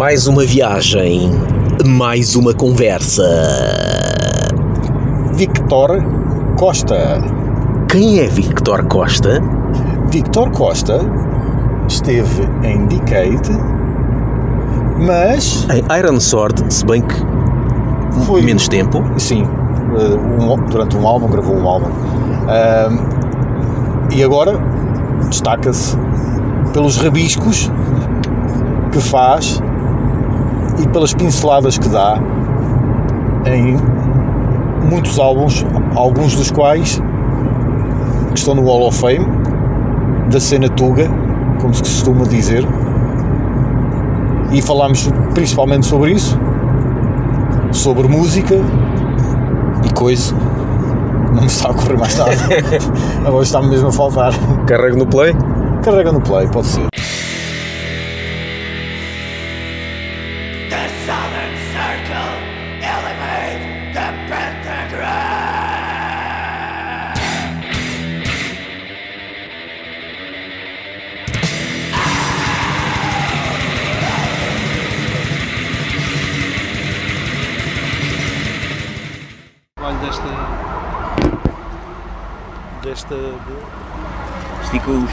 Mais uma viagem, mais uma conversa. Victor Costa. Quem é Victor Costa? Victor Costa esteve em Decade, mas Em Iron Sword, se bem que foi. menos tempo. Sim, eh, um- durante um álbum, gravou um álbum. E agora destaca-se pelos rabiscos que faz e pelas pinceladas que dá em muitos álbuns, alguns dos quais que estão no Hall of Fame da cena Tuga, como se costuma dizer. E falámos principalmente sobre isso, sobre música e coisa. Não me está a ocorrer mais nada. Agora está-me mesmo a faltar. Carrego no play. Carrega no play, pode ser.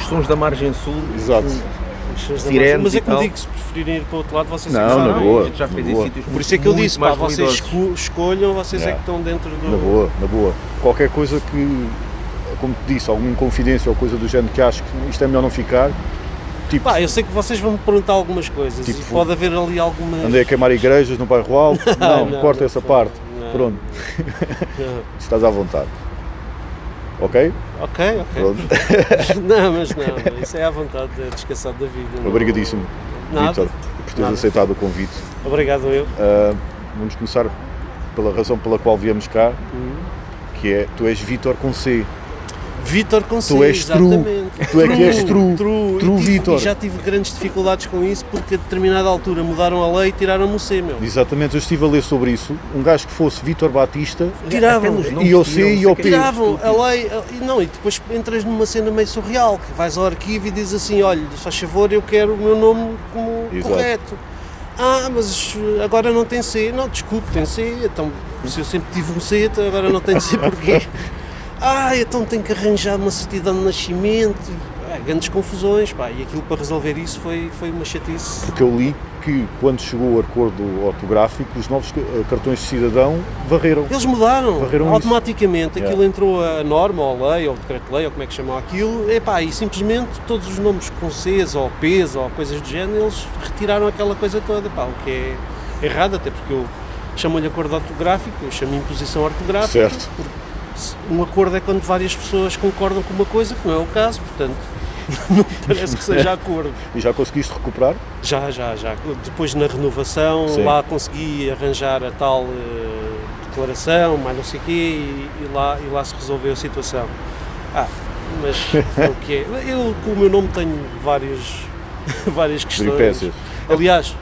Sons da margem sul. Exato. Sirenes Mas é e como tal. digo, se preferirem ir para o outro lado, vocês Não, é que na boa. Já fez em sítios Por isso é que eu disse, pá, vocês esco- escolham, vocês é Yeah. que estão dentro do. Na boa, na boa. Qualquer coisa que, como te disse, alguma inconfidência ou coisa do género que acho que isto é melhor não ficar, tipo, Pá, eu sei que vocês vão me perguntar algumas coisas Tipo, e pode haver ali algumas. andei a queimar igrejas no bairro alto, não, não, corta não essa parte. Não. Pronto, Não. estás à vontade. Ok? Ok, ok. Pronto. não, mas não, isso é à vontade, é descansado da vida. não- Obrigadíssimo. Vítor, por teres aceitado o convite. Obrigado eu. Ah, vamos começar pela razão pela qual viemos cá, Hum. que é tu és Vítor com C. Vítor com C, Tu és true. exatamente. Tu é que és true. True, True E. E já tive grandes dificuldades com isso porque a determinada altura mudaram a lei e tiraram-me o C, meu. Exatamente, eu estive a ler sobre isso. Um gajo que fosse Vítor Batista Tiravam. E ao C e ao. P. Tiravam a lei, e não, e depois entras numa cena meio surreal, que vais ao arquivo e dizes assim, olha, faz favor, eu quero o meu nome como Exato. correto. Ah, mas agora não tem C. Não, desculpe, tem C, então se eu sempre tive um C, então agora não tem C porquê? Ah, então tenho que arranjar uma certidão de nascimento. Ah, grandes confusões, pá, e aquilo para resolver isso foi, foi uma chatice. Porque eu li que quando chegou o acordo ortográfico, os novos eh, cartões de cidadão varreram. Eles mudaram Varreram isso. automaticamente, aquilo Yeah. entrou a norma, ou a lei, ou o decreto-lei, ou como é que chamam aquilo, epá, e simplesmente todos os nomes com Cs, ou Ps, ou coisas do género, eles retiraram aquela coisa toda, pá, o que é errado, até porque eu chamo-lhe acordo ortográfico, eu chamo imposição ortográfica. Certo. Um acordo é quando várias pessoas concordam com uma coisa, que não é o caso, portanto, não parece que seja acordo. E já conseguiste recuperar? Já, já, já. Depois na renovação, Sim. lá consegui arranjar a tal eh, declaração, mais não sei o quê, e, e lá, e lá se resolveu a situação. Ah, mas o que é. Eu com o meu nome tenho várias, várias questões. Peripécias. Aliás,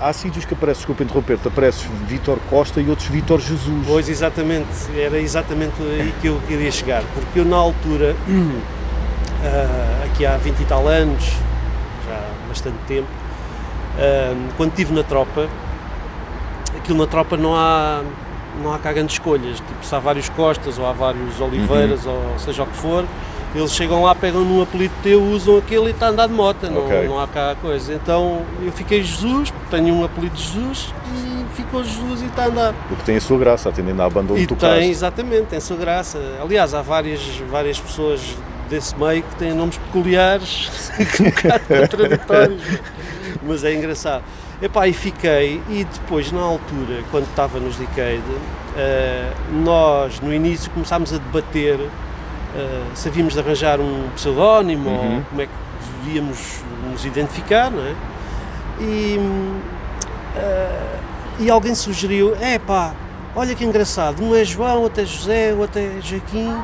Há sítios que aparece, desculpa interromper-te, apareces Vítor Costa e outros Vítor Jesus. pois exatamente, era exatamente aí que eu queria chegar, porque eu na altura, ah, aqui há 20 e tal anos, já há bastante tempo, ah, quando estive na tropa, aquilo na tropa não há, não há cá grandes escolhas, tipo, se há vários Costas ou há vários Oliveiras ou seja o que for, eles chegam lá, pegam num apelido teu, usam aquele e está a andar de moto, não, Ok. não há cá coisa. Então eu fiquei Jesus, tenho um apelido de Jesus e ficou Jesus e está a andar. O que tem a sua graça, atendendo à banda onde E tu tem, exatamente, tem sua graça. Aliás, há várias, várias pessoas desse meio que têm nomes peculiares, que um bocado contraditórios, mas é engraçado. Epá, e fiquei, e depois na altura, quando estava nos Decade, eh, nós no início começámos a debater se havíamos de arranjar um pseudónimo ou Uhum. como é que devíamos nos identificar, não é? E, eh, e alguém sugeriu, é pá, olha que engraçado, um é João, outro é José, outro é Joaquim,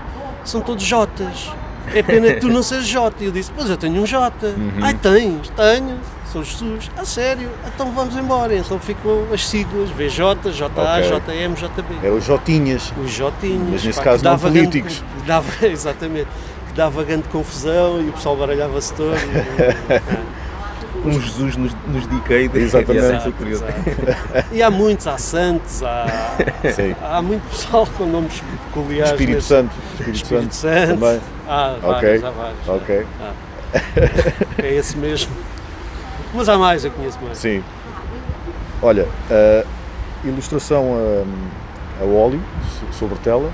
são todos Jotas. É pena que tu não sejas Jota. E eu disse, pois eu tenho um Jota. Ai, tens? Tenho. Sou Jesus. A sério? Então vamos embora. Então ficam as siglas, VJ, JA, Ok. JM, JB. Eram os Jotinhas. Os Jotinhos. Mas nesse pá, caso não dava grande- políticos. que dava, exatamente. Que dava grande confusão e o pessoal baralhava-se todo. e- um Jesus nos, nos Decade. Exatamente. É Exato, exato. E há muitos, há santos, há, Sim. há muito pessoal com nomes peculiares. Espírito nesse- Santo. Espírito, Espírito Santo. Santo. Também. Há Ok, vários, há vários. ok. Há. É esse mesmo. Mas há mais, eu conheço mais. Sim. Olha, a ilustração a, a óleo so- sobre tela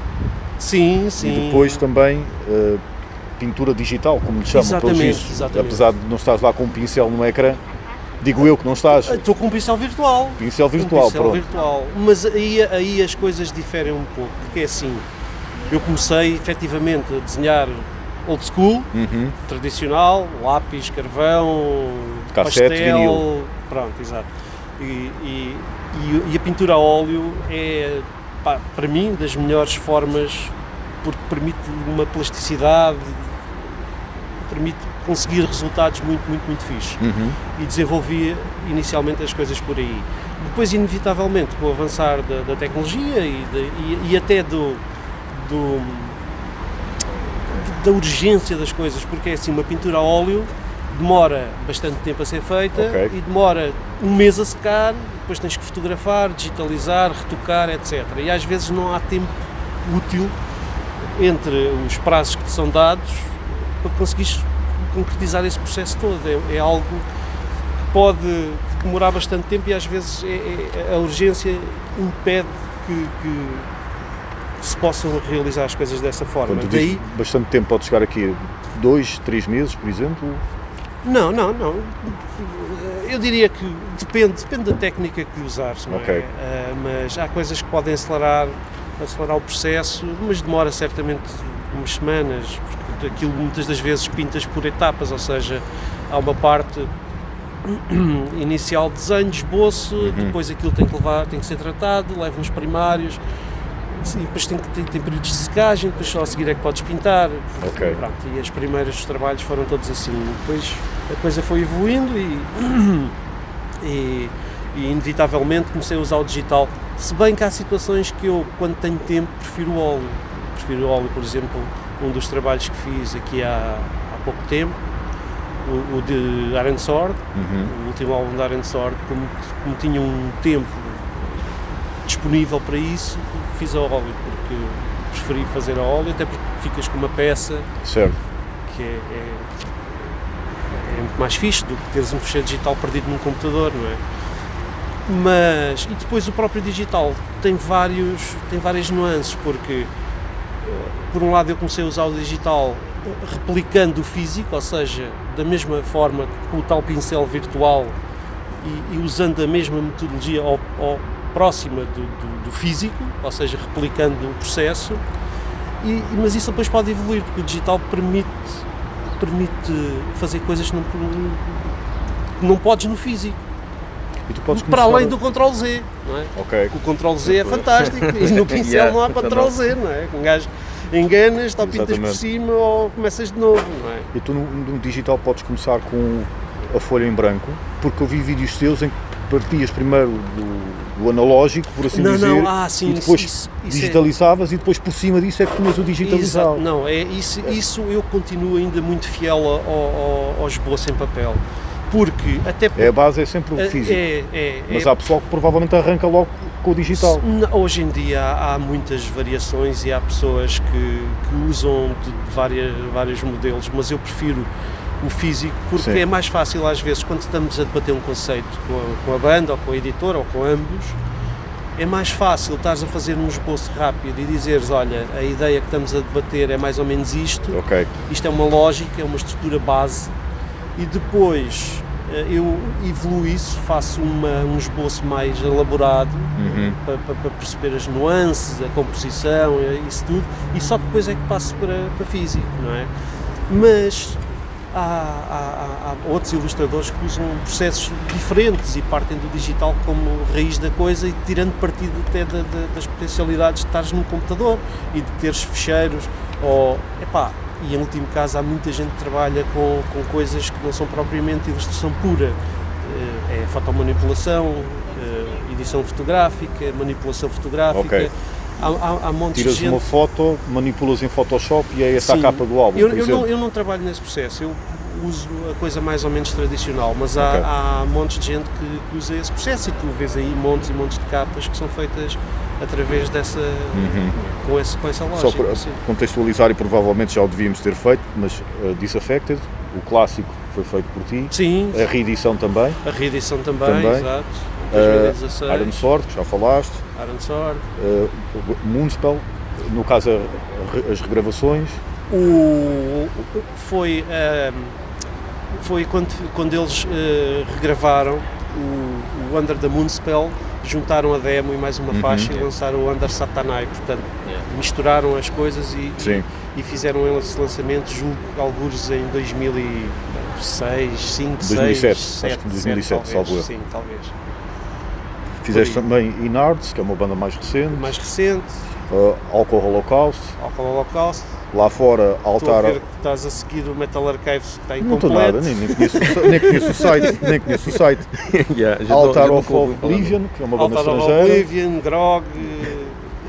Sim, sim. e depois também a pintura digital, como lhe chamam, pelos Exatamente, vistos. exatamente. Apesar de não estás lá com um pincel no ecrã, digo eu que não estás. Estou com um pincel virtual. Pincel Um virtual, pincel pronto. virtual. Mas aí, aí as coisas diferem um pouco, porque é assim, eu comecei efetivamente a desenhar old school, Uhum. tradicional, lápis, carvão, Cassete, pastel, vinil. pronto, exato. E, e- e- a pintura a óleo é, pá, para mim, das melhores formas, porque permite uma plasticidade, permite conseguir resultados muito, muito, muito fixe. Uhum. E desenvolvi inicialmente as coisas por aí. Depois, inevitavelmente, com o avançar da, da tecnologia e, de- e- e até do, do- da urgência das coisas, porque é assim, uma pintura a óleo demora bastante tempo a ser feita Ok. e demora um mês a secar, depois tens que fotografar, digitalizar, retocar, etc. E às vezes não há tempo útil entre os prazos que te são dados para conseguires concretizar esse processo todo. É, é algo que pode demorar bastante tempo e às vezes é- é- a urgência impede que, que se possam realizar as coisas dessa forma. Quando Daí, bastante tempo pode chegar aqui, dois, três meses, por exemplo. Não, não, não. Eu diria que depende, depende da técnica que usares, não Ok. é? Ah, mas há coisas que podem acelerar, acelerar o processo, mas demora certamente umas semanas, porque aquilo muitas das vezes pintas por etapas, ou seja, há uma parte inicial de desenho, de esboço, Uhum. depois aquilo tem que levar, tem que ser tratado, leva nos primários, e depois tem, que- tem, tem períodos de secagem, depois só a seguir é que podes pintar. Ok. Pronto, e os primeiros trabalhos foram todos assim. Depois a coisa foi evoluindo e, e, e inevitavelmente comecei a usar o digital. Se bem que há situações que eu, quando tenho tempo, prefiro o óleo. Prefiro o óleo, por exemplo, um dos trabalhos que fiz aqui há, há pouco tempo, o, o de Iron Sword, Uhum. o último álbum da Iron Sword, como, como tinha um tempo disponível para isso, fiz a óleo, porque preferi fazer a óleo, até porque ficas com uma peça Certo. que é, é, é muito mais fixe do que teres um fecheiro digital perdido num computador, não é? Mas, e depois o próprio digital tem, vários, tem várias nuances, porque eh, por um lado eu comecei a usar o digital replicando o físico, ou seja, da mesma forma com o tal pincel virtual e, e usando a mesma metodologia ao, ao- próxima do, do- do físico, ou seja, replicando o processo, e, mas isso depois pode evoluir, porque o digital permite, permite fazer coisas que não, que não podes no físico, para além a- do Ctrl Z, não é? Ok. O Ctrl Z é fantástico e no pincel Yeah, não há Ctrl. Z, não é? Um gajo enganas, ou pintas por cima ou começas de novo, não é? E tu no, no digital podes começar com a folha em branco, porque eu vi vídeos teus em que partias primeiro do, do analógico, por assim Não, dizer, não, ah, sim, e depois isso- isso é- digitalizavas e depois por cima disso é que punhas o digitalizado. Exato, não, é isso, isso eu continuo ainda muito fiel ao, ao, ao esboço em papel, porque até porque É a base, é sempre o é, físico. é, é, Mas é- há pessoal que provavelmente arranca logo com o digital. Hoje em dia há, há muitas variações e há pessoas que, que usam de várias, vários modelos, mas eu prefiro o físico porque Sim. é mais fácil às vezes quando estamos a debater um conceito com a, com a banda ou com a editora ou com ambos é mais fácil estares a fazer um esboço rápido e dizeres olha, a ideia que estamos a debater é mais ou menos isto Ok. isto é uma lógica, é uma estrutura base e depois eh, eu evoluo isso, faço uma, um esboço mais elaborado Uhum. para, para- para perceber as nuances, a composição, eh, isso tudo, e só depois é que passo para, para físico, não é? Mas há, há- há- outros ilustradores que usam processos diferentes e partem do digital como raiz da coisa e tirando partido até da- da- das potencialidades de estares num computador e de teres ficheiros ou, epá, e em último caso há muita gente que trabalha com, com coisas que não são propriamente ilustração pura, Eh, é fotomanipulação, eh, edição fotográfica, manipulação fotográfica, Ok. Há, há, há montes Tiras de gente uma foto, manipulas em Photoshop e é essa Sim. a capa do álbum, eu, eu não, eu não trabalho nesse processo. Eu, uso a coisa mais ou menos tradicional, mas há, Ok. há montes de gente que, que usa esse processo e tu vês aí montes e montes de capas que são feitas através dessa, com, esse, com essa lógica. Uhum. Só para sim. contextualizar e provavelmente já o devíamos ter feito, mas uh, Disaffected, o clássico foi feito por ti, Sim, a reedição também, a reedição também, Também. exato. Uh, 2016, Iron Sword, que já falaste, Iron Sword. uh, Moonspell, no caso a- a- as regravações, O, foi, ehm, foi quando, quando eles eh, regravaram o, o Under the Moonspell, juntaram a demo e mais uma faixa e lançaram o Under Satanai. Portanto, misturaram as coisas e, Sim. e fizeram esse lançamento, julgo, alguns em 2006, 5, 2007, 6, acho 7, que 2007, salvo erro. Sim, talvez. Fizeste também Inards, que é uma banda mais recente, Mais recente, uh, Alcohol Holocaust, Alcohol Holocaust. lá fora Estou a Altar... ver que estás a seguir o Metal Archives que está Não estou incompleto. nada, nem, nem, conheço, nem conheço o site, nem conheço o site. Yeah, Altar of. Oblivion, que é uma banda Altar of estrangeira. Oblivion, Grog eh, e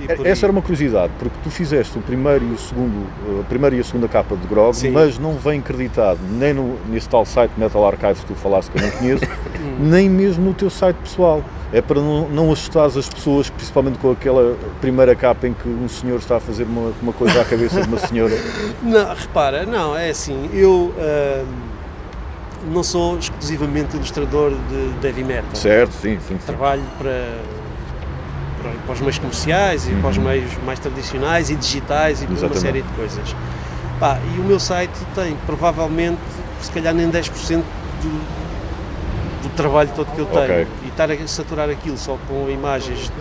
por Essa aí. era uma curiosidade, porque tu fizeste o primeiro e o segundo, a primeira e a segunda capa de Grog, Sim. mas não vem acreditado nem no, nesse tal site Metal Archives que tu falaste que eu não conheço, Hum. nem mesmo no teu site pessoal. É para não, não assustares as pessoas, principalmente com aquela primeira capa em que um senhor está a fazer uma, uma coisa à cabeça de uma senhora. Não, repara, não, é assim, eu ahm, não sou exclusivamente ilustrador de heavy metal. certo, sim, sim. sim. Trabalho para, para, para os meios comerciais e para os meios mais tradicionais e digitais e para uma Uhum. Exatamente. série de coisas. Pá, e o meu site tem provavelmente, se calhar nem 10% do, do trabalho todo que eu tenho. Ok. E estar a saturar aquilo só com imagens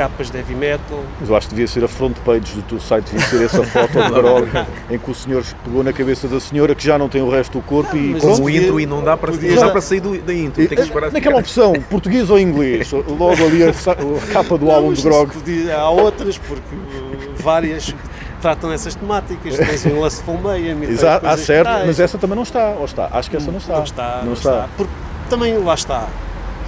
capas de heavy metal, Mas eu acho que devia ser a front page do teu site, devia ser essa foto de Grog em que o senhor pegou na cabeça da senhora que já não tem o resto do corpo e mas pronto, Como o Podia- intro e não dá para, podia- não dá para sair do, da intro, tem que esperar Naquela opção, português ou inglês, logo ali a, a capa do álbum Mas de Grog. podia- há outras, porque várias tratam essas temáticas. Tens um e tens Exato, há certo, mas essa também não está, ou está? Acho que essa não está. Não está, Não está. Porque também lá está.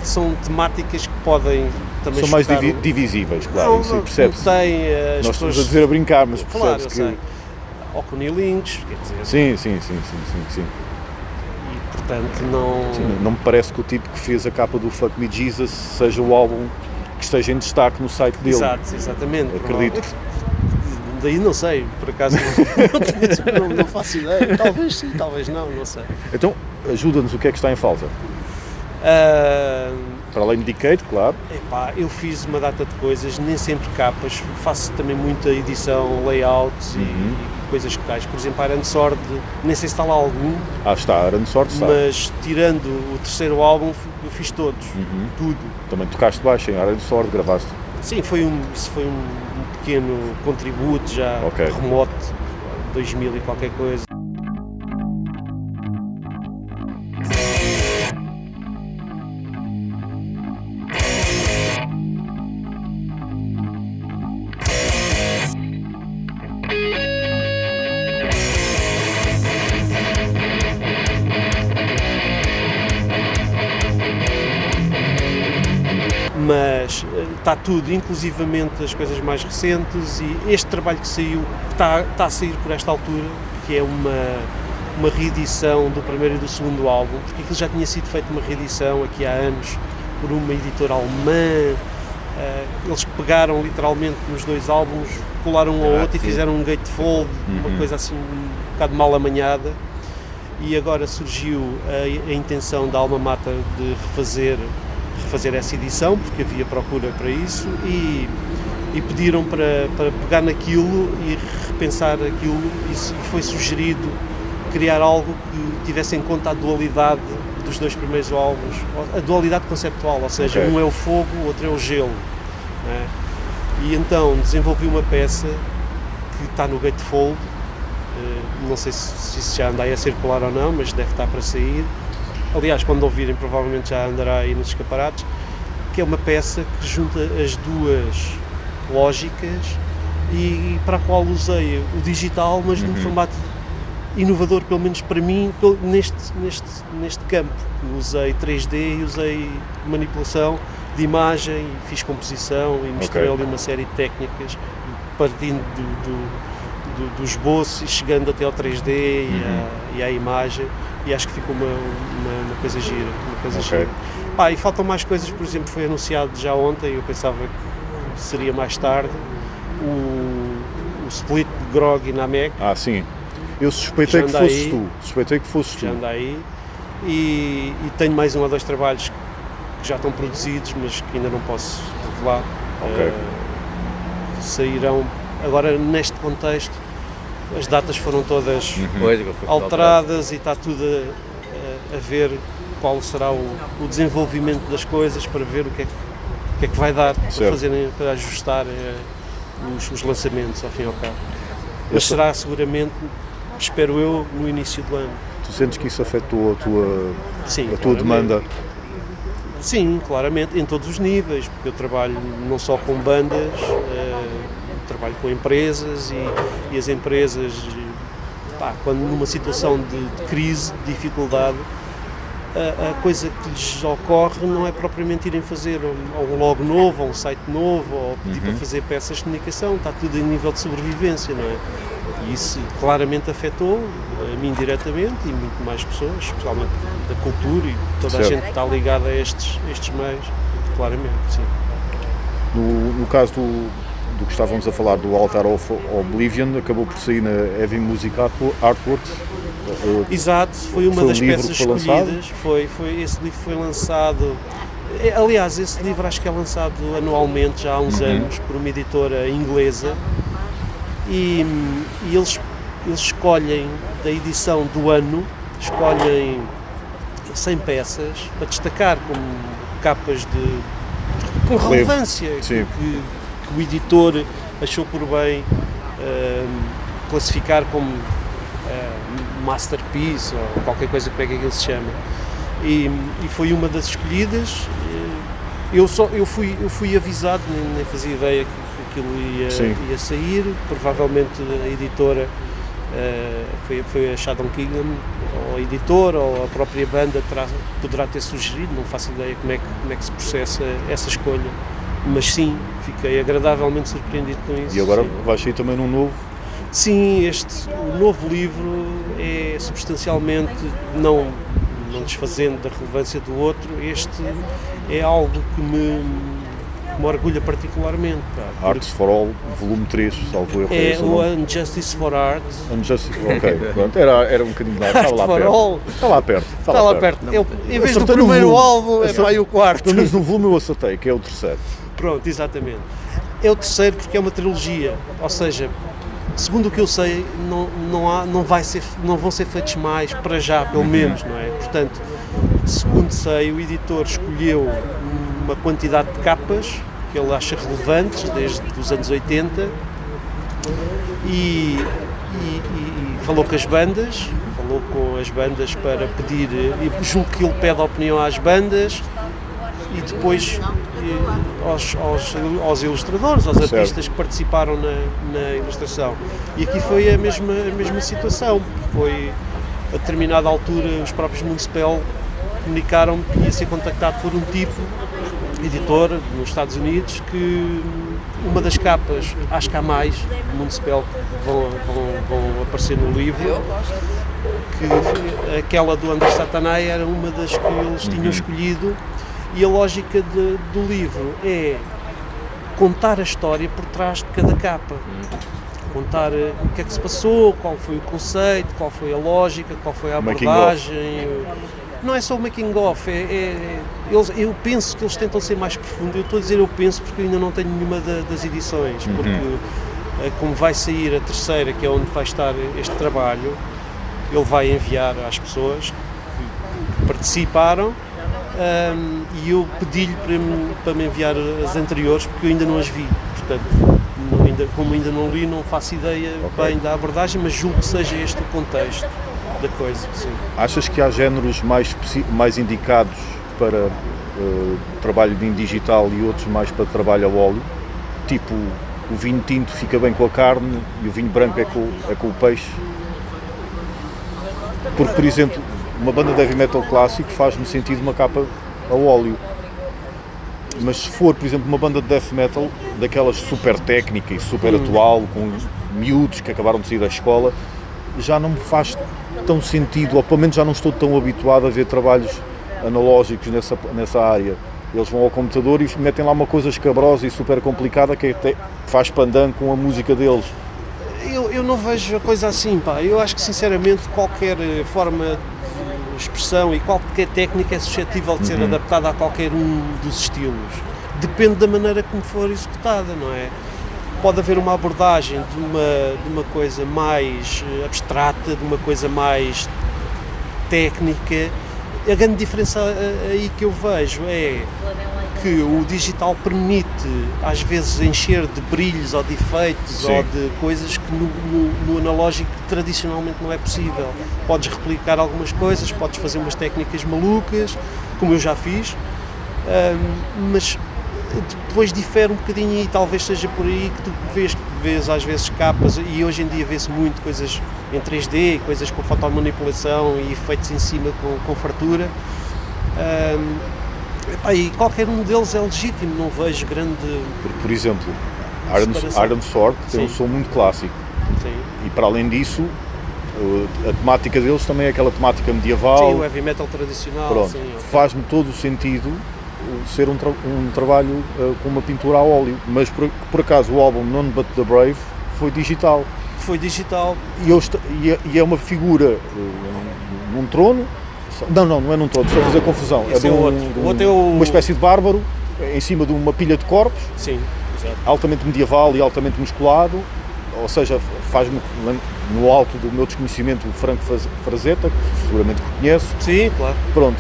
São temáticas que podem também São mais divi- divisíveis, claro, isso aí não, percebe-se. não tem uh, as Nós estamos a pessoas... dizer a brincar, mas Claro, percebe-se sei. que. Ou com links, quer dizer, Sim, sim, sim, sim, sim, sim. e portanto não... Sim, Não me parece que o tipo que fez a capa do Fuck Me Jesus seja o álbum que esteja em destaque no site dele. Exato, exatamente. Acredito. Daí não sei, por acaso não, não, não faço ideia. Talvez sim, talvez não, não sei. Então, ajuda-nos o que é que está em falta. Ah, Para além de Decade, claro. epá, eu fiz uma data de coisas, nem sempre capas, faço também muita edição, layouts Uhum. e coisas que tais. Por exemplo, Iron Sword, nem sei se está lá algum, Ah, está, Aaron Sorte está. mas tirando o terceiro álbum, eu fiz todos, Uhum. tudo. Também tocaste baixo em Aaron Sword, gravaste. Sim, foi um, isso foi um, pequeno contributo já Ok. remoto, 2000 e qualquer coisa. Tudo, inclusivamente as coisas mais recentes e este trabalho que saiu, que está, está a sair por esta altura, que é uma, uma reedição do primeiro e do segundo álbum, porque aquilo já tinha sido feito uma reedição aqui há anos por uma editora alemã, eh, eles pegaram literalmente nos dois álbuns, colaram um ao Ah, outro e sim. fizeram um gatefold, Uhum. uma coisa assim um bocado mal amanhada e agora surgiu a, a intenção da Alma Mata de refazer, refazer essa edição, porque havia procura para isso, e, e pediram para, para pegar naquilo e repensar aquilo, e e foi sugerido criar algo que tivesse em conta a dualidade dos dois primeiros álbuns, a dualidade conceptual, ou seja, Ok. um é o fogo, o outro é o gelo. né? E então desenvolvi uma peça que está no Gatefold, eh, não sei se, se já anda aí a circular ou não, mas deve estar para sair. Aliás, quando ouvirem, provavelmente já andará aí nos escaparates. Que é uma peça que junta as duas lógicas e para a qual usei o digital, mas num formato inovador, pelo menos para mim, neste, neste, neste campo. Usei 3D e usei manipulação de imagem, fiz composição e misturei Ok. ali uma série de técnicas, partindo do, do, do, do esboço e chegando até ao 3D e, à, e à imagem, e acho que ficou uma, uma, uma coisa gira. Uma coisa Ok. gira. Pá, e faltam mais coisas, por exemplo, foi anunciado já ontem, eu pensava que seria mais tarde, o, o split de Grog e Namek, Ah, sim. Eu suspeitei que fosses aí. tu. Suspeitei que fosses tu. anda aí, e, e tenho mais um ou dois trabalhos que já estão produzidos, mas que ainda não posso revelar. Ok. Eh, sairão agora neste contexto, as datas foram todas foi alteradas e está tudo a, a- a ver qual será o, o desenvolvimento das coisas para ver o que é que, o que, é que vai dar para, fazerem, para ajustar eh, os, os lançamentos ao fim e ao cabo. Mas será seguramente, espero eu, no início do ano. Tu sentes que isso afetou a tua, Sim, a tua claramente. demanda? Sim, claramente, em todos os níveis, porque eu trabalho não só com bandas, eh, trabalho com empresas e, e as empresas, pá, quando numa situação de, de crise, de dificuldade, a, a coisa que lhes ocorre não é propriamente irem fazer um, um logo novo, ou um site novo, ou pedir para fazer peças de comunicação, está tudo em nível de sobrevivência, não é? E isso claramente afetou a mim diretamente e muito mais pessoas, especialmente da cultura e toda a Certo. gente que está ligada a estes, estes meios, claramente, sim. No, no caso do, do que estávamos a falar do Altar of Oblivion, acabou por sair na Heavy Music Artwo- Artworks. Uh, Exato, foi uma Foi um das livro peças lançado? escolhidas. Foi, foi, esse livro foi lançado. é, Aliás, esse livro acho que é lançado anualmente já há uns Uhum. anos por uma editora inglesa e, e eles, eles escolhem da edição do ano, escolhem 100 peças para destacar como capas de com relevância que- que o editor achou por bem ahm, classificar como ah, masterpiece ou qualquer coisa como é que aquilo se chama e, e foi uma das escolhidas Eh, eu só eu fui eu fui avisado nem, nem fazia ideia que, que aquilo ia, Sim. ia sair provavelmente a editora eh, foi, foi a Shadow Kingdom, ou a editora, ou a própria banda terá, poderá ter sugerido, não faço ideia como é, que, como é que se processa essa escolha. Mas sim, fiquei agradavelmente surpreendido com isso. e agora sim. vai sair também num novo. Sim, este, o novo livro é substancialmente, não, não desfazendo da relevância do outro, este é algo que me, que me orgulha particularmente. pá, Arts for All, volume 3, salvo erro. É esse o. Unjustice for Art. Unjustice- Ok, pronto, era, era um bocadinho mais. Estava lá for perto. All. Está lá perto. Está, lá perto. Eu, em vez do primeiro álbum, é para aí o quarto. Pelo menos no volume eu acertei, que é o terceiro. Pronto, exatamente. É o terceiro porque é uma trilogia, ou seja, segundo o que eu sei, não, não, há, não, vai ser, não vão ser feitos mais, para já, pelo menos, não é? Portanto, segundo sei, o editor escolheu uma quantidade de capas que ele acha relevantes, desde os anos 80, e, e- e- e falou com as bandas, falou com as bandas para pedir, e julgo que ele pede a opinião às bandas, e depois eh, aos, aos, aos ilustradores, aos Certo. artistas que participaram na, na ilustração. E aqui foi a mesma, a mesma situação. Foi a determinada altura os próprios Municipal comunicaram que ia ser contactado por um tipo, editor nos Estados Unidos, que uma das capas, acho que há mais, Municipal, vão, vão, vão aparecer no livro, que aquela do André Satanai era uma das que eles tinham escolhido e a lógica de- do livro é contar a história por trás de cada capa. Contar eh, o que é que se passou, qual foi o conceito, qual foi a lógica, qual foi a abordagem. Não é só o making off, é, é- eles, eu penso que eles tentam ser mais profundos. Eu estou a dizer eu penso porque eu ainda não tenho nenhuma da- das edições, porque eh, como vai sair a terceira, que é onde vai estar este trabalho, ele vai enviar às pessoas que participaram ahm, e eu pedi-lhe para, me- para me enviar as anteriores porque eu ainda não as vi. Portanto, não- ainda, como ainda não li, não faço ideia Ok. bem da abordagem, mas julgo que seja este o contexto da coisa. Sim. Achas que há géneros mais, mais indicados para eh, trabalho em digital e outros mais para trabalho a óleo? Tipo, o vinho tinto fica bem com a carne e o vinho branco é com, é com o peixe? Porque, por exemplo, uma banda de heavy metal clássico faz-me sentido uma capa a óleo. Mas se for, por exemplo, uma banda de death metal, daquelas super técnica e super atual, com miúdos que acabaram de sair da escola, já não me faz tão sentido, ou pelo menos já não estou tão habituado a ver trabalhos analógicos nessa, nessa área. Eles vão ao computador e metem lá uma coisa escabrosa e super complicada que até faz pandan com a música deles. Eu, eu não vejo a coisa assim, pá. Eu acho que sinceramente qualquer eh, forma expressão e qualquer técnica é suscetível de ser Uhum. adaptada a qualquer um dos estilos. Depende da maneira como for executada, não é? Pode haver uma abordagem de uma, de uma coisa mais eh, abstrata, de uma coisa mais técnica. A grande diferença eh, aí que eu vejo é que o digital permite às vezes encher de brilhos ou de efeitos Sim. ou de coisas que no, no- no analógico tradicionalmente não é possível. Podes replicar algumas coisas, podes fazer umas técnicas malucas, como eu já fiz, ahm, mas depois difere um bocadinho e talvez seja por aí que tu vês, vês às vezes capas e hoje em dia vê-se muito coisas em 3D, coisas com fotomanipulação e efeitos em cima com, com fartura. Ahm, epá, e qualquer um deles é legítimo, não vejo grande. Por, por exemplo, Iron. Iron Sword tem um Sim. som muito clássico Sim, e para além disso a temática deles também é aquela temática medieval. sim o heavy metal tradicional. Pronto, sim, ok. faz-me todo o sentido ser um, tra- um trabalho uh, com uma pintura a óleo, mas por, por acaso o álbum None But The Brave foi digital Foi digital, e, e é, e é uma figura uh, num trono, só- não, não, não é num trono, estou a fazer confusão, Esse de é o um- outro. de um- outro é o- uma espécie de bárbaro em cima de uma pilha de corpos, sim, exato. altamente medieval e altamente musculado, ou seja, faz-me no alto do meu desconhecimento o Franco Frazetta, que seguramente conheço, Sim, claro. pronto,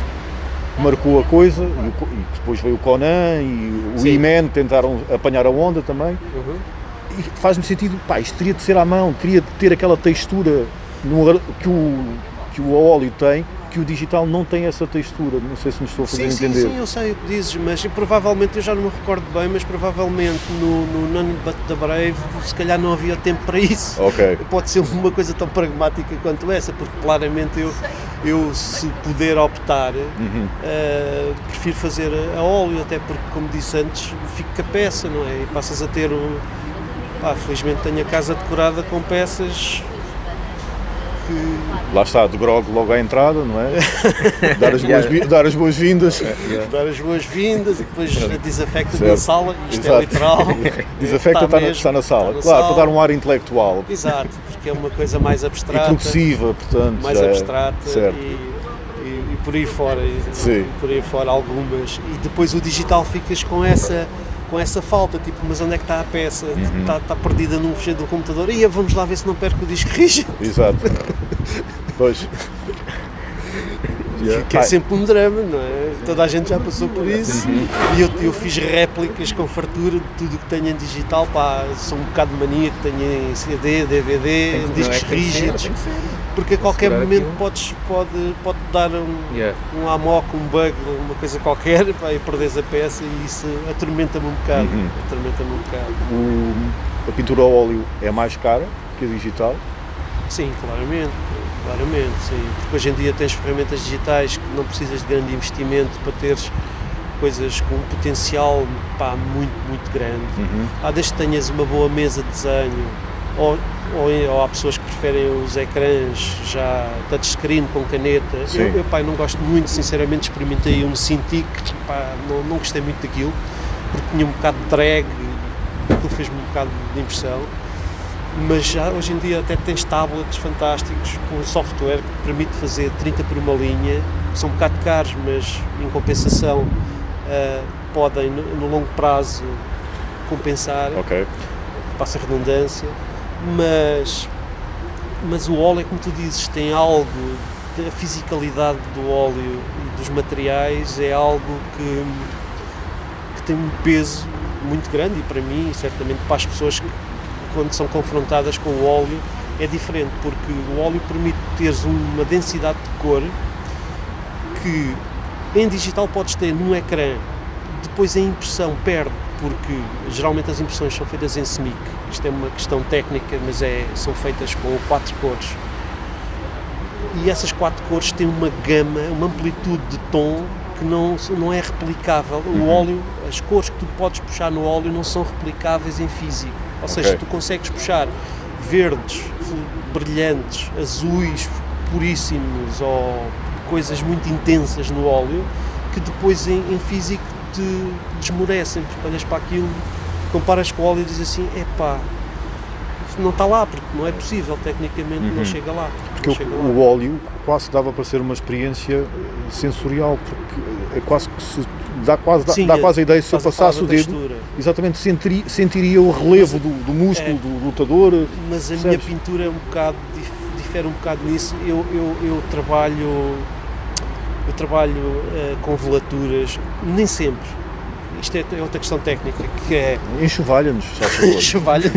marcou a coisa, e, depois veio o Conan e o Sim. E-Man tentaram apanhar a onda também, Uhum. e faz-me sentido, pá, isto teria de ser à mão, teria de ter aquela textura no que o, que o óleo tem, que o digital não tem essa textura, não sei se me estou a fazer Sim, sim, entender. sim, eu sei o que dizes, mas provavelmente, eu já não me recordo bem, mas provavelmente no, no But The Brave se calhar não havia tempo para isso. Ok, Pode ser uma coisa tão pragmática quanto essa, porque claramente eu, eu se puder optar, Uhum. eh, prefiro fazer a, a óleo, até porque, como disse antes, fico com a peça, não é? E passas a ter um. Pá, felizmente tenho a casa decorada com peças que lá está, de grog logo à entrada, não é? Dar as boas- dar as boas-vindas. dar as boas-vindas e depois desafecta Certo. na sala, isto Exato. é literal. Desafecta está, na, mesmo, está na sala. está na claro, sala. para dar um ar intelectual Exato, porque é uma coisa mais e abstrata, progressiva, portanto. mais é- abstrata certo. e, e- e por aí fora, e, Sim. e por aí fora algumas. E depois o digital ficas com essa com essa falta, tipo, mas onde é que está a peça? Uhum. Está, está perdida num fecheiro do computador. E vamos lá ver se não perco o disco rígido. Exato. Pois. Que é sempre um drama, não é? Toda a gente já passou por isso. Uhum. E eu, eu fiz réplicas com fartura de tudo o que tenho em digital. Pá, sou um bocado maníaco, tenho em CD, DVD, que- discos é, rígidos. ser. Porque a qualquer momento aquilo. podes, pode, pode dar um, Yeah. um amok, um bug, uma coisa qualquer pá, e perdes a peça e isso atormenta-me um bocado. Uhum. Atormenta-me um bocado. o- a pintura a óleo é mais cara que a digital. Sim, claramente. Claramente, sim. Porque hoje em dia tens ferramentas digitais que não precisas de grande investimento para teres coisas com um potencial pá, muito, muito grande. Uhum. Há desde que tenhas uma boa mesa de desenho, ou, ou, ou há pessoas que preferem os ecrãs já touchscreen com caneta. Sim. Eu, eu pá, não gosto muito, sinceramente, experimentei um Cintiq, pá, não, não gostei muito daquilo, porque tinha um bocado de drag, aquilo fez-me um bocado de impressão. Mas já hoje em dia até tens tablets fantásticos com software que te permite fazer 30 por uma linha, são um bocado caros, mas em compensação ah, podem no, no longo prazo compensar Ok. passa a redundância, mas, mas o óleo, como tu dizes, tem algo, da fisicalidade do óleo e dos materiais é algo que, que tem um peso muito grande e para mim, e certamente para as pessoas que quando são confrontadas com o óleo é diferente, porque o óleo permite teres uma densidade de cor que em digital podes ter num ecrã, depois a impressão perde, porque geralmente as impressões são feitas em semic. Isto é uma questão técnica, mas é, são feitas com quatro cores. E essas quatro cores têm uma gama, uma amplitude de tom que não, não é replicável. O óleo, as cores que tu podes puxar no óleo não são replicáveis em físico. Ou seja, Ok. tu consegues puxar verdes, brilhantes, azuis, puríssimos ou coisas muito intensas no óleo que depois em, em físico te desmorecem, porque olhas para aquilo, comparas com o óleo e dizes assim, epá, não está lá, porque não é possível, tecnicamente não chega lá. Porque o, chega lá. o óleo quase dava para ser uma experiência sensorial, porque é quase que se dá quase, dá, Sim, dá quase a ideia se eu passasse o dedo, textura. exatamente sentiria, sentiria o relevo do, do músculo, É. do lutador. Mas a minha Percebes? pintura é um bocado, dif- difere um bocado nisso. Eu, eu, eu trabalho, eu trabalho eh, com velaturas, nem sempre. Isto é, é outra questão técnica, que é Enxovalha-nos, chavalha.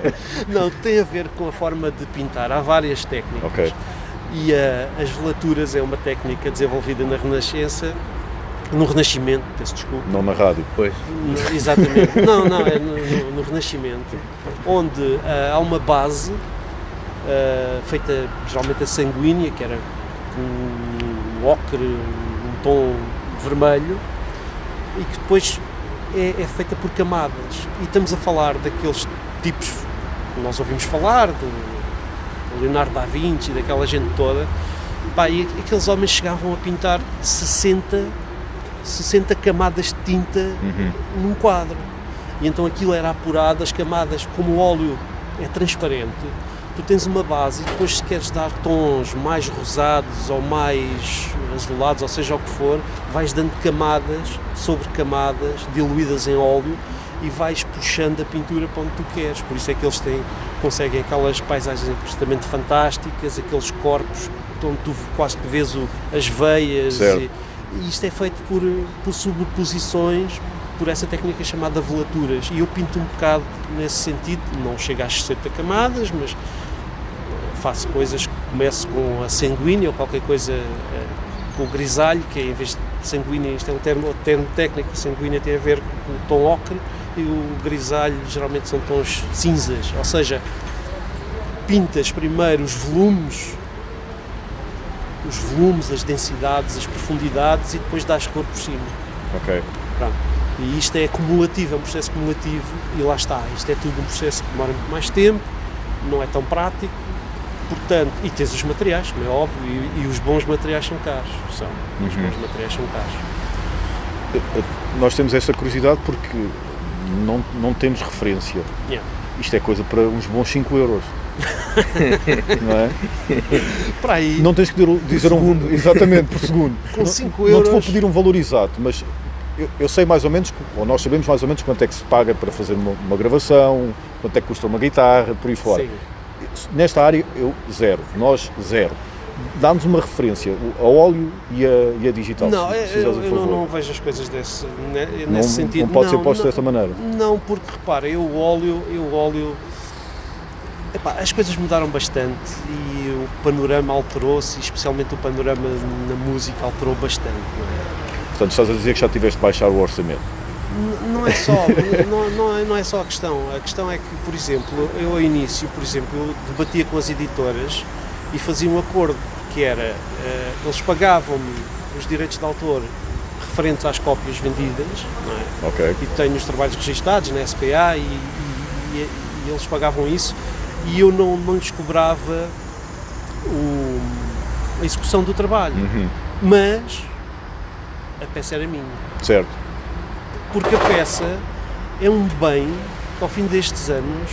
Não, tem a ver com a forma de pintar. Há várias técnicas. Ok. E eh, as velaturas é uma técnica desenvolvida na Renascença, no Renascimento, peço desculpa. Não na rádio. Pois. No- Exatamente. Não, não, é no, no- no Renascimento, onde ah, há uma base ah, feita geralmente a sanguínea, que era um ocre, um tom vermelho, e que depois é, é feita por camadas. E estamos a falar daqueles tipos que nós ouvimos falar, do Leonardo da Vinci, daquela gente toda. Pá, e aqueles homens chegavam a pintar 60, 60 camadas de tinta Uhum. num quadro. E então aquilo era apurado, as camadas, como o óleo é transparente, tu tens uma base e depois se queres dar tons mais rosados ou mais azulados, ou seja o que for, vais dando camadas sobre camadas diluídas em óleo e vais puxando a pintura para onde tu queres. Por isso é que eles têm, conseguem aquelas paisagens absolutamente fantásticas, aqueles corpos onde tu quase que vês o- as veias Certo. e, e isto é feito por, por sobreposições, por essa técnica chamada velaturas. E eu pinto um bocado nesse sentido, não chego às 60 camadas, mas eh, faço coisas que começo com a sanguínea ou qualquer coisa eh, com o grisalho, que é em vez de sanguínea, isto é um termo, termo técnico, sanguínea tem a ver com o tom ocre e o grisalho geralmente são tons cinzas, ou seja, pintas primeiro os volumes os volumes, as densidades, as profundidades e depois dás cor por cima. Ok. Pronto. E isto é acumulativo, é um processo acumulativo e lá está. Isto é tudo um processo que demora muito mais tempo, não é tão prático, portanto, e tens os materiais, como é óbvio, e, e os bons materiais são caros. São. Os Uhum. bons materiais são caros. Nós temos esta curiosidade porque não, não temos referência. Yeah. Isto é coisa para uns bons 5 euros. Não é? Para aí, Não tens que dizer, um. Exatamente, por segundo. com Não- 5 Não te vou euros, pedir um valor exato, mas eu, eu sei mais ou menos, ou nós sabemos mais ou menos quanto é que se paga para fazer uma, uma gravação, quanto é que custa uma guitarra, por aí fora. sim. Nesta área, eu zero, nós zero. Dá-nos uma referência, o- a óleo e a, e a digital. Não, se eu, eu não, não vejo as coisas desse, ne- nesse Não- sentido. não pode ser posto não, desta maneira. Não, porque repara, eu óleo, eu óleo. Epá, as coisas mudaram bastante e o panorama alterou-se, e especialmente o panorama na música alterou bastante. É? Portanto, estás a dizer que já tiveste de baixar o orçamento. N- Não é só, não, não, é, não é só a questão. A questão é que, por exemplo, eu ao início, por exemplo, eu debatia com as editoras e fazia um acordo que era, eh, eles pagavam-me os direitos de autor referentes às cópias vendidas, não é? Ok. e tenho os trabalhos registados na SPA e, e- e- e eles pagavam isso e eu não, não lhes cobrava o- a execução do trabalho, Uhum. mas a peça era minha, Certo. porque a peça é um bem que ao fim destes anos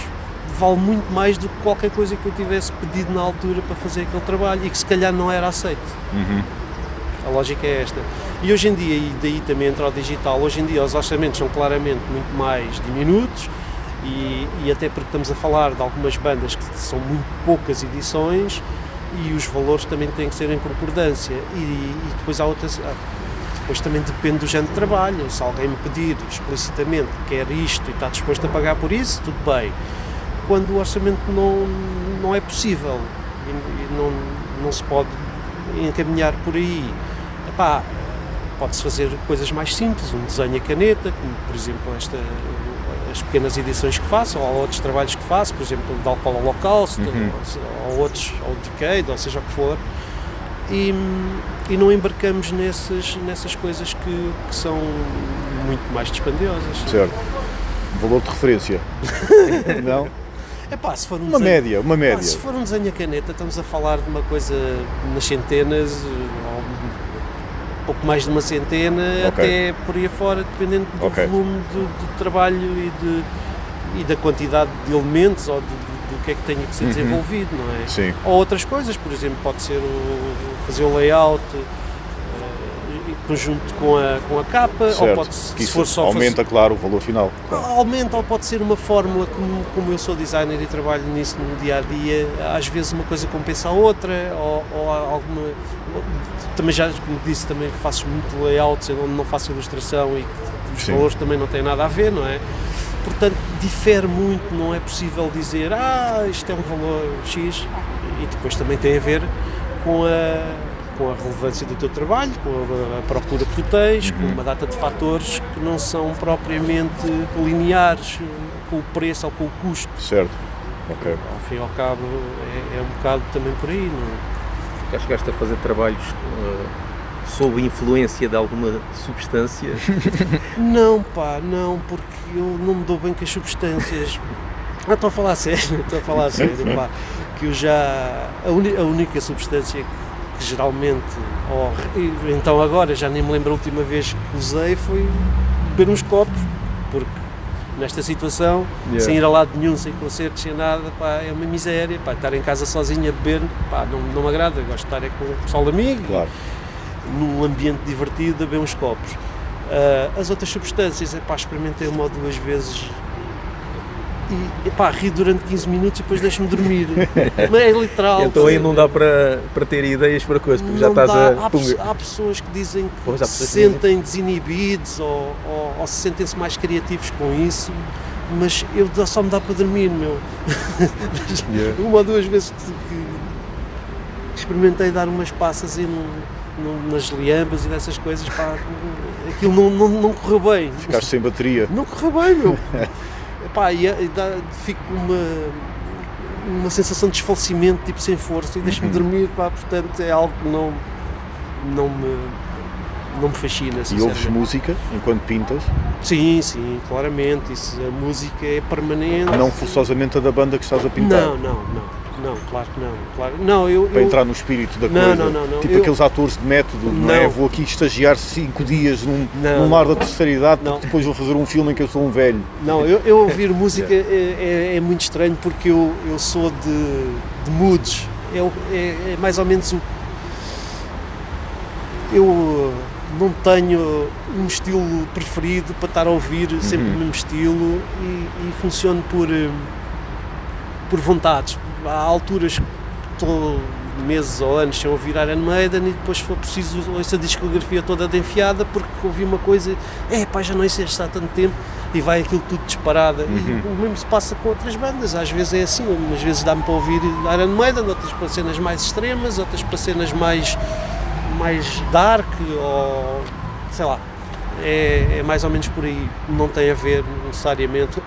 vale muito mais do que qualquer coisa que eu tivesse pedido na altura para fazer aquele trabalho e que se calhar não era aceito. Uhum. A lógica é esta. E hoje em dia, e daí também entra o digital, hoje em dia os orçamentos são claramente muito mais diminutos e, e até porque estamos a falar de algumas bandas que são muito poucas edições e os valores também têm que ser em concordância. E, e depois há outras. Depois também depende do género de trabalho. Se alguém me pedir explicitamente que quer isto e está disposto a pagar por isso, tudo bem. Quando o orçamento não, não é possível e, e não, não se pode encaminhar por aí, pode-se fazer coisas mais simples, um desenho a caneta, como por exemplo esta, as pequenas edições que faço, ou outros trabalhos que faço, por exemplo, de Alcohol Holocausto, ou, ou outros, ou Decade, ou seja o que for, e, e não embarcamos nessas, nessas coisas que, que são muito mais dispendiosas. Certo. Valor de referência. não? É pá, se for um Uma desenho- média, uma pá, média. se for um desenho a caneta, estamos a falar de uma coisa nas centenas, ou pouco mais de uma centena, Ok. até por aí afora, dependendo do Ok. volume do, do trabalho e, de, e da quantidade de elementos ou do, do- do que é que tenha que ser Uhum. desenvolvido, não é? Sim. Ou outras coisas, por exemplo, pode ser o, fazer o layout eh, conjunto com a, com a capa, ou Certo. pode, se for só fazer- aumenta, claro, o valor final. Claro. Aumenta ou pode ser uma fórmula, como, como eu sou designer e trabalho nisso no dia a dia, às vezes uma coisa compensa a outra, ou, ou alguma. Também já, como disse, também faço muito layouts onde não faço ilustração e os Sim. valores também não têm nada a ver, não é? Portanto, difere muito, não é possível dizer, ah, isto é um valor X, e depois também tem a ver com a, com a relevância do teu trabalho, com a, a procura que tu tens, com uma data de fatores que não são propriamente lineares com o preço ou com o custo. Certo. Ok. Ao fim e ao cabo, é, é um bocado também por aí, não é? Já chegaste a fazer trabalhos eh, sob influência de alguma substância? Não, pá, não, porque eu não me dou bem com as substâncias. Ah, estou a falar a sério, estou a falar a sério, pá, que eu já. A, a única substância que, que geralmente. ou então agora já nem me lembro a última vez que usei foi beber uns copos, porque nesta situação, Yeah. sem ir a lado nenhum, sem concertos, sem nada, pá, é uma miséria, pá, estar em casa sozinho a beber, pá, não, não me agrada, eu gosto de estar é com o pessoal amigo, Claro. num ambiente divertido a beber uns copos. Ah, as outras substâncias, epá, experimentei uma ou duas vezes e epá, ri durante 15 minutos e depois deixo-me dormir. Mas é literal. então aí não dá para, para ter ideias para coisas, porque já estás dá. a. Há, há pessoas que dizem que se sentem desinibidos ou, ou, ou se sentem-se mais criativos com isso, mas eu só me dá para dormir, meu. Yeah. Uma ou duas vezes que, que experimentei dar umas passas e nas liambas e dessas coisas, pá, aquilo não, não, não correu bem. Ficaste sem bateria. Não correu bem, meu. Epá, e, e dá, fico com uma, uma sensação de desfalecimento, tipo sem força, e deixa-me Uhum. dormir, pá, portanto é algo que não, não, me, não me fascina. E ouves música enquanto pintas, Sim, sim, claramente. Isso, a música é permanente. não forçosamente a da banda que estás a pintar. Não, não, não, não, claro que não. Claro. Não, eu, Para eu- entrar no espírito da Não, coisa. não, não, não. Tipo Eu- aqueles atores de método, não, é? Não. Vou aqui estagiar cinco dias num, Não. num lar da terceira idade, Não. porque depois vou fazer um filme em que eu sou um velho. Não, eu, eu ouvir música é, é- é muito estranho porque eu, eu sou de, de moods. É, é- é mais ou menos o. Eu uh, não tenho um estilo preferido para estar a ouvir sempre o mesmo estilo e, e funciono por, eh, por vontades. Há alturas que estou meses ou anos sem ouvir Iron Maiden e depois se for preciso ouço a discografia toda de enfiada porque ouvi uma coisa, é pá, já não sei se há tanto tempo. E vai aquilo tudo disparada. E o mesmo se passa com outras bandas, às vezes é assim, umas vezes dá-me para ouvir Iron Maiden, outras para cenas mais extremas, outras para cenas mais, mais dark ou sei lá. É, é mais ou menos por aí, não tem a ver necessariamente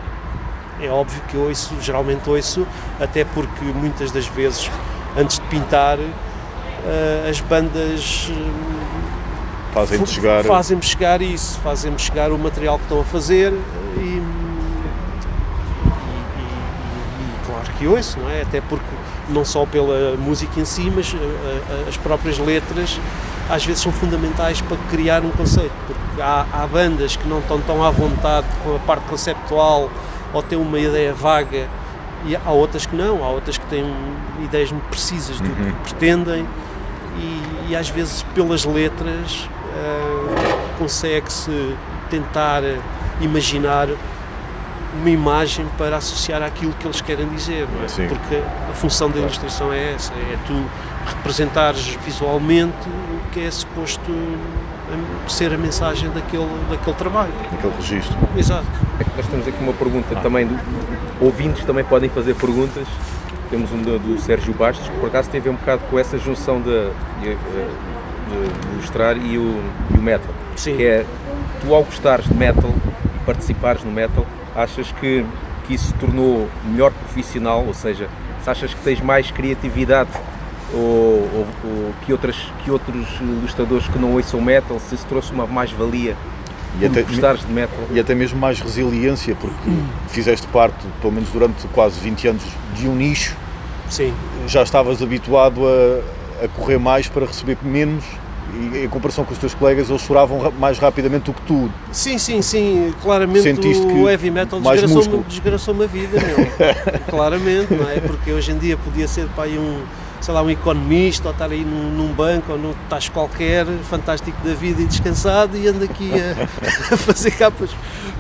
é óbvio que ouço, geralmente ouço, até porque muitas das vezes, antes de pintar, eh, as bandas eh, Fazem-te fa- chegar. fazem-me chegar isso, fazem-me chegar o material que estão a fazer e, e- e- e claro que ouço, não é? Até porque não só pela música em si, mas eh, as próprias letras às vezes são fundamentais para criar um conceito, porque há, há bandas que não estão tão à vontade com a parte conceptual ou têm uma ideia vaga e há outras que não, há outras que têm ideias muito precisas do que pretendem e, e às vezes pelas letras eh, consegue-se tentar imaginar uma imagem para associar àquilo que eles querem dizer, não é? Sim. porque a função da ilustração é essa, é tu representares visualmente o que é suposto ser a mensagem daquele, daquele trabalho. Naquele registro. Exato. É que nós temos aqui uma pergunta também, do, ouvintes também podem fazer perguntas. Temos um do, do Sérgio Bastos, que por acaso tem a ver um bocado com essa junção de, de, de- de ilustrar e o, e o metal. Sim. Que é, tu ao gostares de metal e participares no metal, achas que, que isso se tornou melhor profissional? Ou seja, se achas que tens mais criatividade ou, ou- ou que, outras, que outros ilustradores que não ouçam metal, se isso trouxe uma mais-valia E até- gostares de metal. e até mesmo mais resiliência, porque fizeste parte, pelo menos durante quase 20 anos, de um nicho, Sim, já estavas habituado a, a correr mais para receber menos, e em comparação com os teus colegas, eles choravam ra- mais rapidamente do que tu. sim, sim, sim. Claramente Sentiste o que heavy metal desgraçou-me desgraçou a vida, meu. claramente, não é? Porque hoje em dia podia ser para aí um, sei lá, um economista ou estar aí num, num banco ou num tacho qualquer, fantástico da vida e descansado e ando aqui a, a fazer capas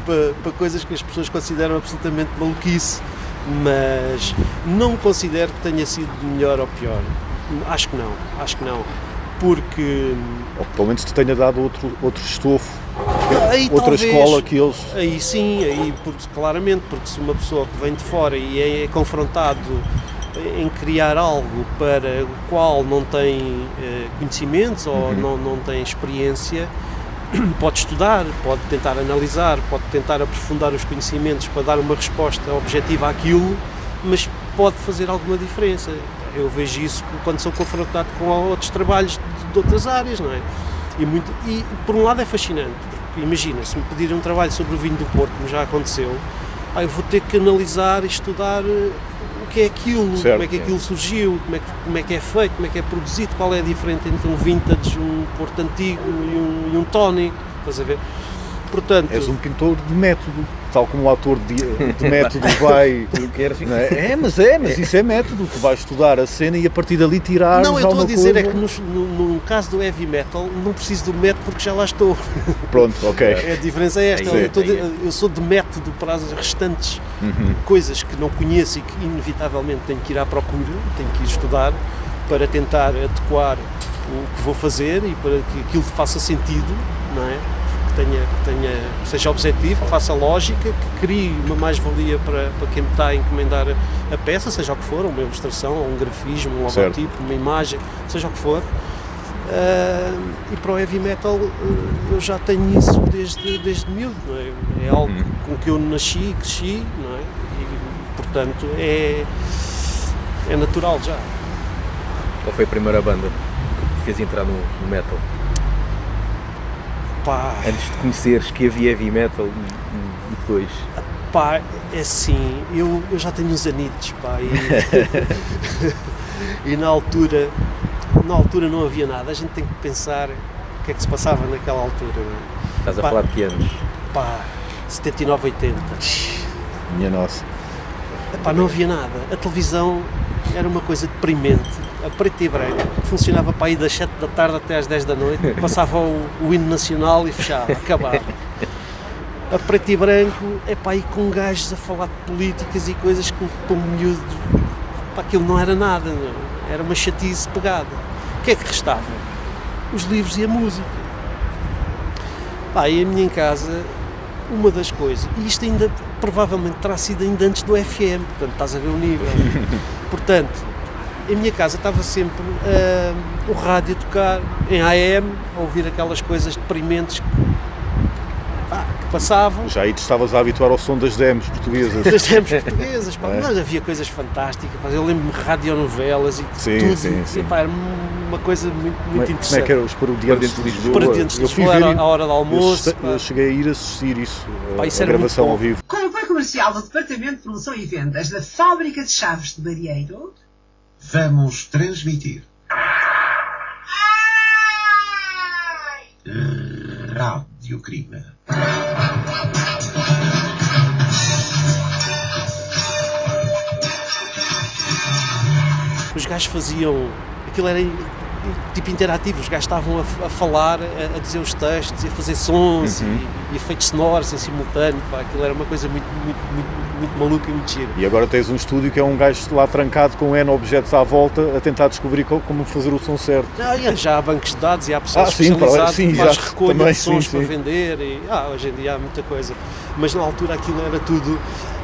para, para coisas que as pessoas consideram absolutamente maluquice. Mas não considero que tenha sido melhor ou pior. Acho que não, acho que não. Porque Ou que pelo menos te tenha dado outro, outro estofo, aí outra talvez, escola que eles. Aí sim, aí porque, claramente, porque se uma pessoa que vem de fora e é, é confrontado em criar algo para o qual não tem eh, conhecimentos ou não, não tem experiência, pode estudar, pode tentar analisar, pode tentar aprofundar os conhecimentos para dar uma resposta objetiva àquilo, mas pode fazer alguma diferença. Eu vejo isso quando sou confrontado com outros trabalhos de, de outras áreas, não é? E, muito, e por um lado é fascinante, porque imagina, se me pedirem um trabalho sobre o vinho do Porto, como já aconteceu, pá, eu vou ter que analisar e estudar eh, o que é aquilo, Certo. como é que aquilo surgiu, como é, que, como é que é feito, como é que é produzido, qual é a diferença entre um vintage, um Porto antigo e um, e um tonic, estás a ver? Portanto, És um pintor de método, tal como o ator de, de método vai. Tu queres não é? é, mas é, mas isso é método. Tu vais estudar a cena e a partir dali tirar. não, eu estou a dizer é coisa. que no, no- no caso do heavy metal não preciso do método porque já lá estou. Pronto, ok. É, a diferença é esta. Aí é, eu, estou de- é. eu sou de método para as restantes Uhum. coisas que não conheço e que inevitavelmente tenho que ir à procura, tenho que ir estudar para tentar adequar o que vou fazer e para que aquilo faça sentido, não é? Tenha, que tenha, que seja objetivo, que faça lógica, que crie uma mais-valia para, para quem me está a encomendar a, peça, seja o que for, uma ilustração, um grafismo, um Certo. logotipo, uma imagem, seja o que for. Ah, e para o heavy metal ah, eu já tenho isso desde, desde miúdo, é? É algo com que eu nasci e cresci, não é? E, portanto, é, é natural já. Qual foi a primeira banda que fez entrar no, no metal? Pá, Antes de conheceres que havia heavy metal e, depois. pá, é assim, eu, eu já tenho uns anitos, pá, e, e na altura, na altura não havia nada, a gente tem que pensar o que é que se passava naquela altura, é? Estás a Pá. falar de que anos? pá, 79, 80. Minha nossa. Epá, não havia nada. A televisão era uma coisa deprimente, a preto e branco, que funcionava para aí das 7 da tarde até às 10 da noite, passava o, o hino nacional e fechava, acabava. A preto e branco, é para aí com gajos a falar de políticas e coisas que para um miúdo, pá, aquilo não era nada, não. era uma chatice pegada. O que é que restava? Os livros e a música. Pá, e a minha em casa, uma das coisas, e isto ainda provavelmente terá sido ainda antes do FM, portanto estás a ver o nível. portanto, em minha casa estava sempre ah, o rádio a tocar em AM, a ouvir aquelas coisas deprimentes que, pá, que passavam. Já aí te estavas a habituar ao som das demos portuguesas. Das tempos portuguesas, pá, É. mas havia coisas fantásticas, pá, eu lembro-me de radionovelas e Sim, tudo, sim, sim. e, pá, era uma coisa muito, muito é- interessante. Como é que era os parodiantes de Lisboa? Parodiantes de Lisboa, era a hora do almoço. Eu cheguei a ir assistir isso, Pá, a- gravação ao vivo. Comercial do Departamento de Promoção e Vendas da Fábrica de Chaves de Barieiro, Vamos transmitir. Rádio Crime. os gajos faziam aquilo era tipo interativo, os gajos estavam a, a falar, a, a dizer os textos e a fazer sons Uhum. e, e efeitos sonoros em simultâneo, pá, aquilo era uma coisa muito, muito, muito, muito maluca e muito gira. E agora tens um estúdio que é um gajo lá trancado com N objetos à volta a tentar descobrir co- como fazer o som certo. Ah, já há bancos de dados e há pessoas Ah, sim, especializadas sim, que faz já, recolha de sons sim, para sim. vender e ah, hoje em dia há muita coisa. Mas na altura aquilo era tudo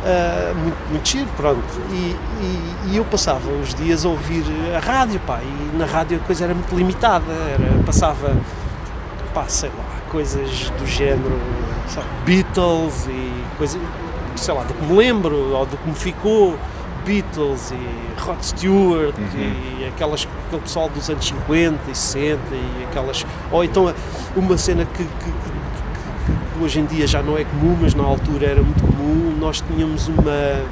ah, muito, muito giro, pronto. E, e- e eu passava os dias a ouvir a rádio, pá, e na rádio a coisa era muito limitada, era, passava, pá, sei lá, coisas do género, sabe, Beatles e coisas, sei lá, do que me lembro ou do que me ficou. Beatles e Rod Stewart e aquelas, aquele pessoal dos anos 50 e 60 e aquelas. Ou então uma cena que, que- que- que hoje em dia já não é comum, mas na altura era muito comum, nós tínhamos uma,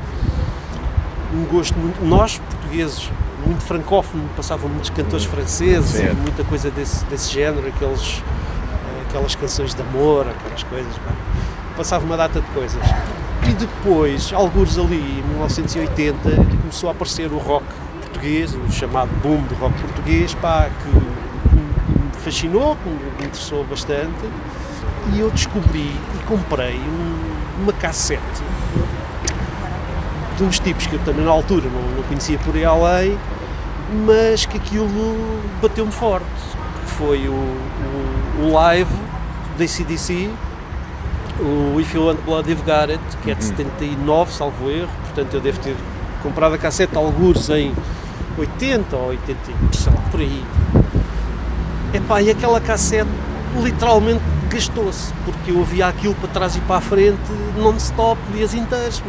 um gosto muito, nós portugueses, muito francófono, passavam muitos cantores franceses, Certo. muita coisa desse, desse género, aqueles, eh, aquelas canções de amor, aquelas coisas, passava uma data de coisas. E depois, alguns ali, em 1980, começou a aparecer o rock português, o chamado boom do rock português, pá, que me me fascinou, que me interessou bastante, e eu descobri e comprei um- uma cassete de uns tipos que eu também na altura não, não conhecia por aí além, mas que aquilo bateu-me forte. Foi o, o, o live da ACDC, o If You Want Blood You've Got It, que é de 79, salvo erro, portanto eu devo ter comprado a cassete algures em 80 ou 80, sei lá, por aí. Epá, e aquela cassete literalmente gastou-se, porque eu ouvia aquilo para trás e para a frente non-stop, dias inteiros.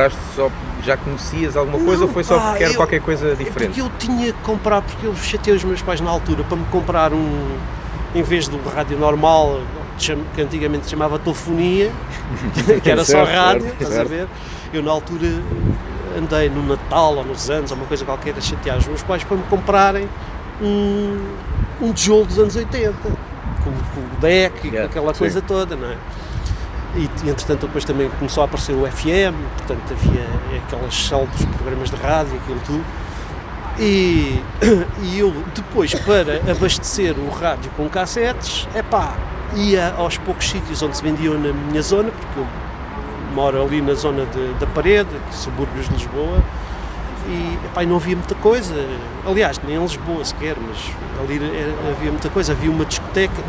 Compraste só, já conhecias alguma coisa Não, ou foi só pá, porque era eu- qualquer coisa É diferente? porque eu tinha que comprar, porque eu chatei os meus pais na altura para me comprar um, em vez do rádio normal, que antigamente se chamava telefonia, que era só Certo, rádio, certo, estás a certo. ver? Eu na altura andei no Natal ou nos anos, ou uma coisa qualquer, a chatear os meus pais para me comprarem um, um tijolo dos anos 80, com, com o deck e com Yeah, aquela sim. coisa toda, não é? E, entretanto depois também começou a aparecer o FM, portanto havia aqueles célebres programas de rádio, aquilo tudo. E, e eu depois para abastecer o rádio com cassetes, epá, ia aos poucos sítios onde se vendiam na minha zona, porque eu moro ali na zona de- da parede, subúrbios de Lisboa, e epá, não havia muita coisa, aliás, nem em Lisboa sequer, mas ali havia muita coisa, havia uma discoteca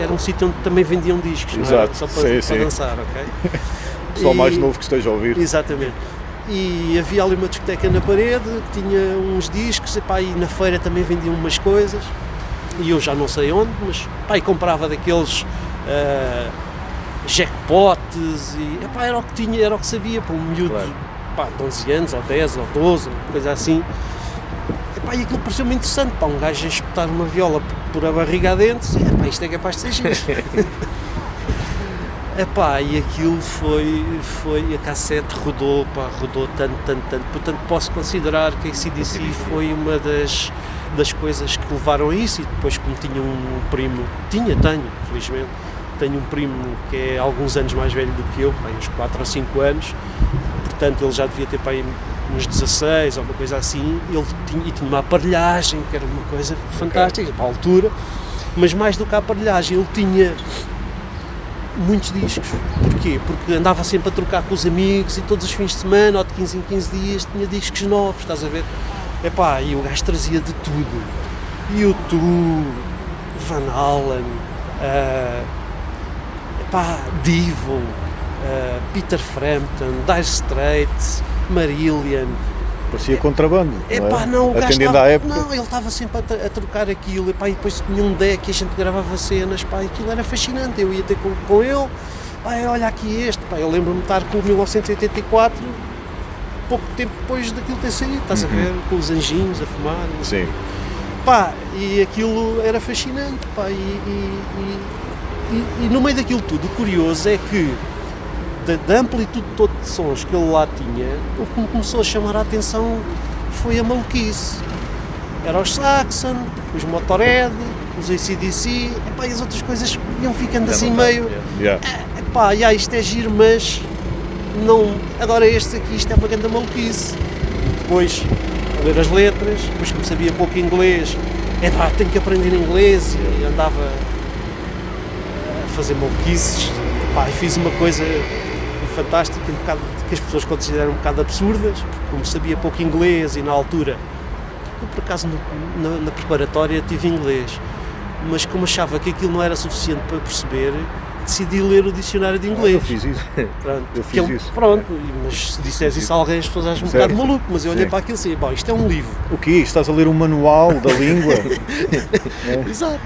era um sítio onde também vendiam discos, não era? Exato, só para, sim, para sim. dançar, ok? Pessoal E- mais novo que esteja a ouvir. Exatamente. E havia ali uma discoteca na parede, tinha uns discos, epá, e na feira também vendiam umas coisas, e eu já não sei onde, mas pá, e comprava daqueles ah, jackpots, e epá, era o que tinha, era o que sabia, para um miúdo Claro. pá, de 11 anos, ou 10, ou 12, uma coisa assim. Epá, e aquilo pareceu-me interessante, pá, um gajo a espetar uma viola por, por a barriga adentro, e, epá, isto é capaz de ser giro. Epá, e aquilo foi, foi, a cassete rodou, pá, rodou tanto, tanto, tanto, portanto posso considerar que a CDC foi uma das, das coisas que levaram a isso e depois como tinha um primo, tinha, tenho, felizmente, tenho um primo que é alguns anos mais velho do que eu, pá, uns 4 ou 5 anos, portanto ele já devia ter pá, uns 16 ou uma coisa assim, ele tinha, e tinha uma aparelhagem que era uma coisa fantástica para a altura, mas mais do que a aparelhagem, ele tinha muitos discos. Porquê? Porque andava sempre a trocar com os amigos e todos os fins de semana, ou de 15 em 15 dias, tinha discos novos, estás a ver? Epá, e o gajo trazia de tudo. YouTube, Van Halen, ah, epá, Divo, ah, Peter Frampton, Dire Straits, Marillion, Parecia contrabando. Epá, não, não, é? o gajo Atendendo estava, à época. não, ele estava sempre a, a trocar aquilo, epá, e depois tinha um deck e a gente gravava cenas, pá, aquilo era fascinante, eu ia ter com, com ele, pá, olha aqui este, pá, eu lembro-me de estar com o 1984, pouco tempo depois daquilo ter saído, estás a ver, com os anjinhos a fumar. Sim. pá, e aquilo era fascinante, pá, e, e- e- e- e no meio daquilo tudo, o curioso é que da, da amplitude toda de sons que ele lá tinha, o que me começou a chamar a atenção foi a maluquice. Era os Saxon, os Motorhead, os ACDC, epá, e as outras coisas iam ficando assim meio. yeah. Yeah. Epá, já, isto é giro, mas não. Agora este aqui, isto é uma grande maluquice. Depois, a ler as letras, depois como sabia pouco inglês, epá, tenho que aprender inglês e andava a fazer maluquices. Epá, e fiz uma coisa fantástica, um bocado, que as pessoas consideram um bocado absurdas, porque como sabia pouco inglês e na altura, eu por acaso no- na, na preparatória tive inglês. mas como achava que aquilo não era suficiente para perceber, decidi ler o dicionário de inglês. Eu fiz isso. Pronto, Eu é fiz um- isso. Pronto, mas se disseres isso a alguém, as pessoas acham um Sério? bocado maluco, mas eu olhei Sim. para aquilo e disse, bom, isto é um livro. O quê? Estás a ler um manual da língua? Exato.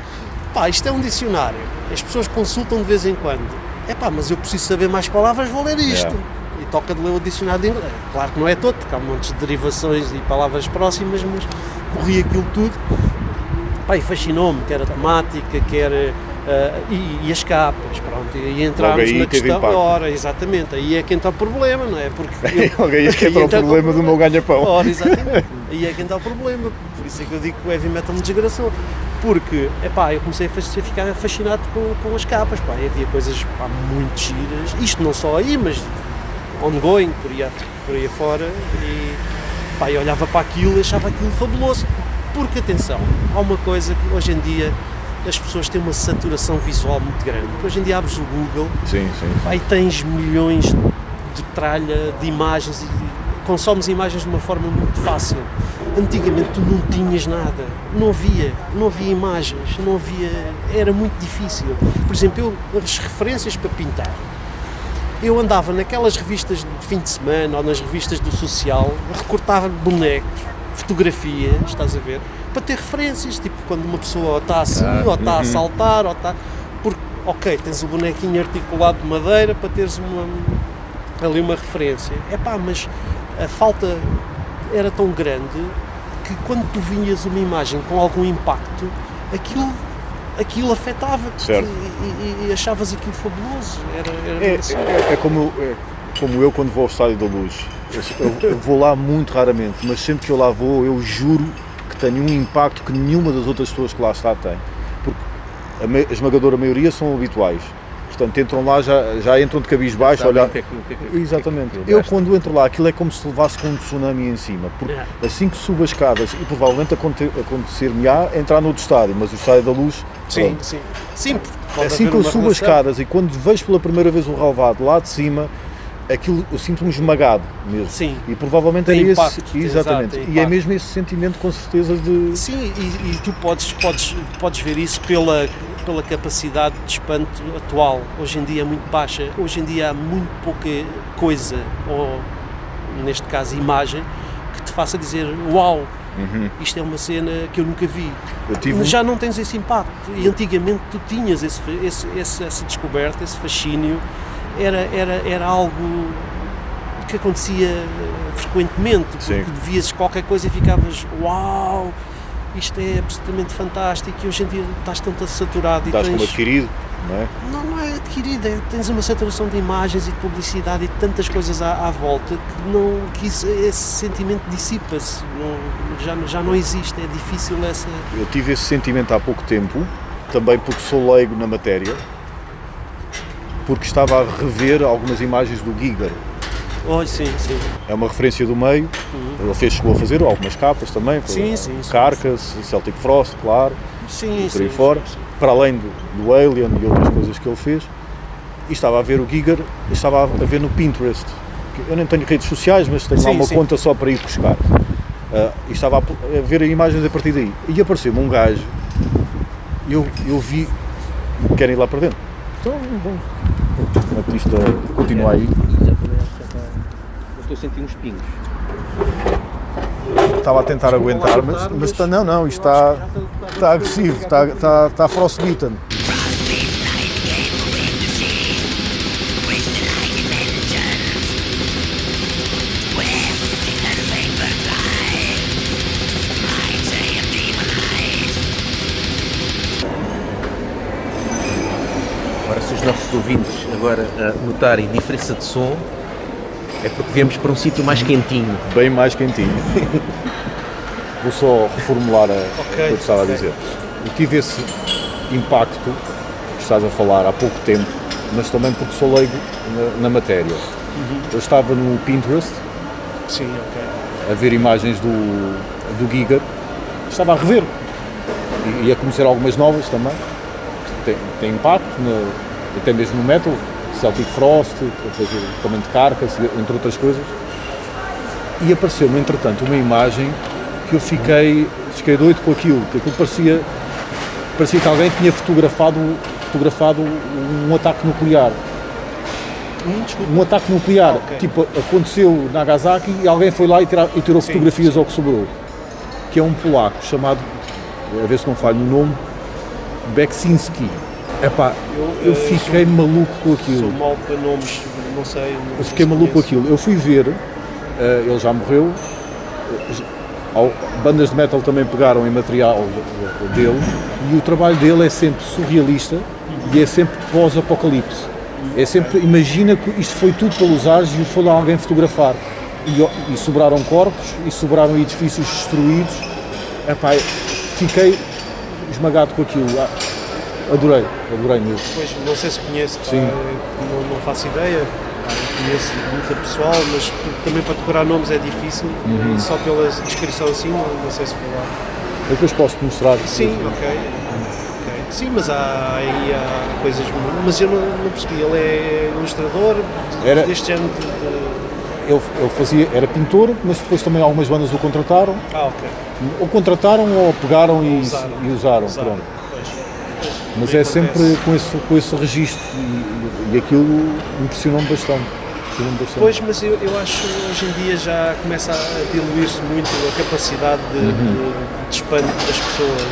Pá, isto é um dicionário. As pessoas consultam de vez em quando. É pá, mas eu preciso saber mais palavras, vou ler isto. Yeah. E toca de ler o dicionário de inglês. Claro que não é todo, porque há montes de derivações e palavras próximas, mas corri aquilo tudo. Pá, e fascinou-me, quer a temática, quer. ah, e, e as capas, pronto, e entrarmos aí na questão. Ora, exatamente, aí é que entra o problema, não é? Porque eu- Alguém que aí entra o entra problema do meu ganha-pão. Ora, exatamente. Aí é que entra o problema. Por isso é que eu digo que o heavy metal me desgraçou. Porque, epá, eu comecei a ficar fascinado com, com as capas, pá, e havia coisas pá, muito giras, isto não só aí, mas ongoing, por aí, por aí afora, e pá, eu olhava para aquilo e achava aquilo fabuloso. Porque, atenção, há uma coisa que hoje em dia as pessoas têm uma saturação visual muito grande. Hoje em dia abres o Google Sim, sim. Aí tens milhões de tralha, de imagens e consomes imagens de uma forma muito fácil. Antigamente tu não tinhas nada, não havia, não havia imagens, não havia, era muito difícil. Por exemplo, eu, as referências para pintar. Eu andava naquelas revistas de fim de semana ou nas revistas do social, recortava bonecos, fotografias, estás a ver, para ter referências, tipo quando uma pessoa ou está assim, ou está a saltar, ou está. Porque, ok, tens o bonequinho articulado de madeira para teres uma, ali uma referência. É pá, mas a falta era tão grande que quando tu vinhas uma imagem com algum impacto, aquilo, aquilo afetava-te e, e- e achavas aquilo fabuloso. Era, era É, é- é como, é como eu quando vou ao Estádio da Luz. Eu, eu- eu vou lá muito raramente, mas sempre que eu lá vou, eu juro que tenho um impacto que nenhuma das outras pessoas que lá está tem. Porque a, me- a esmagadora maioria são habituais. Portanto, entram lá, já, já entram de cabisbaixo, Sabem olhar. que é que- o que é Exatamente. é que Eu quando entro lá, aquilo é como se levasse com um tsunami em cima. Porque assim que subo as escadas, e provavelmente aconte- acontecer-me-á entrar no outro estádio, mas o estádio da luz. Sim, pronto. sim. Sim, Assim que eu subo as escadas e quando vejo pela primeira vez o relvado lá de cima, aquilo eu sinto-me esmagado mesmo. Sim. E provavelmente Tem é impacto, esse. Exatamente. exato, e é mesmo esse sentimento com certeza de. Sim, e, e tu podes, podes, podes ver isso pela, pela capacidade de espanto atual. Hoje em dia é muito baixa. Hoje em dia há muito pouca coisa, ou neste caso imagem, que te faça dizer uau, isto é uma cena que eu nunca vi. Eu um- já não tens esse impacto. E antigamente tu tinhas esse, esse, esse- essa descoberta, esse fascínio. Era, era, era algo que acontecia eh, frequentemente. Sim. Porque vias qualquer coisa e ficavas uau, isto é absolutamente fantástico. E hoje em dia estás tanto saturado e Estás como tens. adquirido, não é? Não, não é adquirida, é- tens uma saturação de imagens e de publicidade e de tantas coisas à, à volta que, não, que isso- esse sentimento dissipa-se, já, já não existe, é difícil essa. Eu tive esse sentimento há pouco tempo, também porque sou leigo na matéria, porque estava a rever algumas imagens do Giger. Oh, sim, sim. É uma referência do meio, ele fez, chegou a fazer algumas capas também, Uhum. Sim, sim, sim, Carcass, Celtic Frost, claro. Sim, por aí sim, fora, sim, para além do, do Alien e outras coisas que ele fez. E estava a ver o Giger, e estava a ver no Pinterest. Eu nem tenho redes sociais, mas tenho lá uma conta só para ir buscar. Ah, e estava a, ver imagens a partir daí. E apareceu-me um gajo, e eu, eu vi, querem ir lá para dentro. Então, vamos. O artista continua aí. Estou a sentir uns pingos. Estava a tentar aguentar, mas, mas está- não, não, isto está, está agressivo, está, está, está frostbitten. Agora, se os nossos ouvintes agora ah, notarem diferença de som, é porque viemos para um sítio mais quentinho. bem mais quentinho. Vou só reformular a, o que eu estava ok. a dizer. Eu tive esse impacto que estás a falar há pouco tempo, mas também porque sou leigo na, na matéria. Eu estava no Pinterest Sim, ok. a ver imagens do, do Giga, estava a rever e, e a conhecer algumas novas também. que Tem, tem impacto, no- até mesmo no metal, Celtic Frost, o- também de Carcass, entre outras coisas. E apareceu-me, entretanto, uma imagem que eu fiquei, fiquei doido com aquilo, que aquilo parecia parecia que alguém tinha fotografado, fotografado um ataque nuclear. Hum. Um ataque nuclear, Ah, ok. tipo, aconteceu na Nagasaki e alguém foi lá e, tira- e tirou Sim, fotografias ao que sobrou. Que é um polaco chamado, a ver se não falho no nome, Beksinski. Epá, eu eh, fiquei maluco com Sou aquilo. mal para nomes, não sei. não Eu fiquei maluco com aquilo. Eu fui ver, eh, ele já morreu. ao- bandas de metal também pegaram em material de- dele e o trabalho dele é sempre surrealista e é sempre pós-apocalipse. É sempre, imagina que isto foi tudo pelos ares e foi lá alguém fotografar. E, e sobraram corpos e sobraram edifícios destruídos. Epá, fiquei esmagado com aquilo. Adorei, adorei mesmo. Pois, não sei se Sim. não, não faço ideia. Conheço muita pessoal, mas também para decorar nomes é difícil. Uhum. Só pela descrição assim, não, não sei se falar. Depois posso-te mostrar. Sim, ok. ok. Sim, mas há aí há coisas. Mas eu não, não percebi, ele é ilustrador Era- deste género de. de- Ele, ele fazia, era pintor, mas depois também algumas bandas o contrataram. Ah, ok. Ou contrataram ou pegaram e Usaram. e usaram. Usaram. pronto. Mas é sempre com esse, com esse registro e, e aquilo impressionou-me bastante. Pois, mas eu, eu acho que hoje em dia já começa a diluir-se muito a capacidade de, Uhum. de, de espanto das pessoas.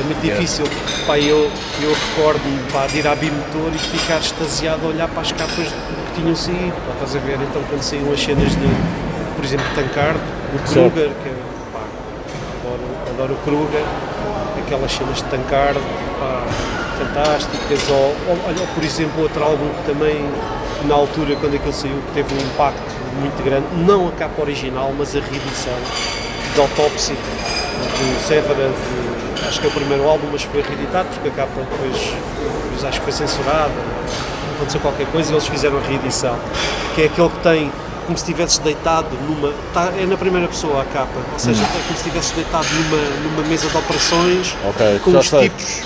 É muito difícil. Pá, eu, eu recordo-me de ir à Bimotor e ficar extasiado a olhar para as capas que tinham saído. Pá, estás a ver? Então, quando saíam as cenas de, por exemplo, Tankard, do Certo. Kruger, que é, pá, adoro, adoro o Kruger, aquelas cenas de Tankard, pá, fantásticas. Ou, ou, olha, por exemplo, outro álbum que também, na altura, quando aquilo saiu, que teve um impacto muito grande, não a capa original, mas a reedição de Autopsy, do Severance, acho que é o primeiro álbum, mas foi reeditado, porque a capa depois, depois acho que foi censurada, aconteceu qualquer coisa e eles fizeram a reedição, que é aquele que tem como se estivesses deitado numa. tá- é na primeira pessoa a capa, ou seja, é como se estivesses deitado numa, numa mesa de operações Ok, com os sei. tipos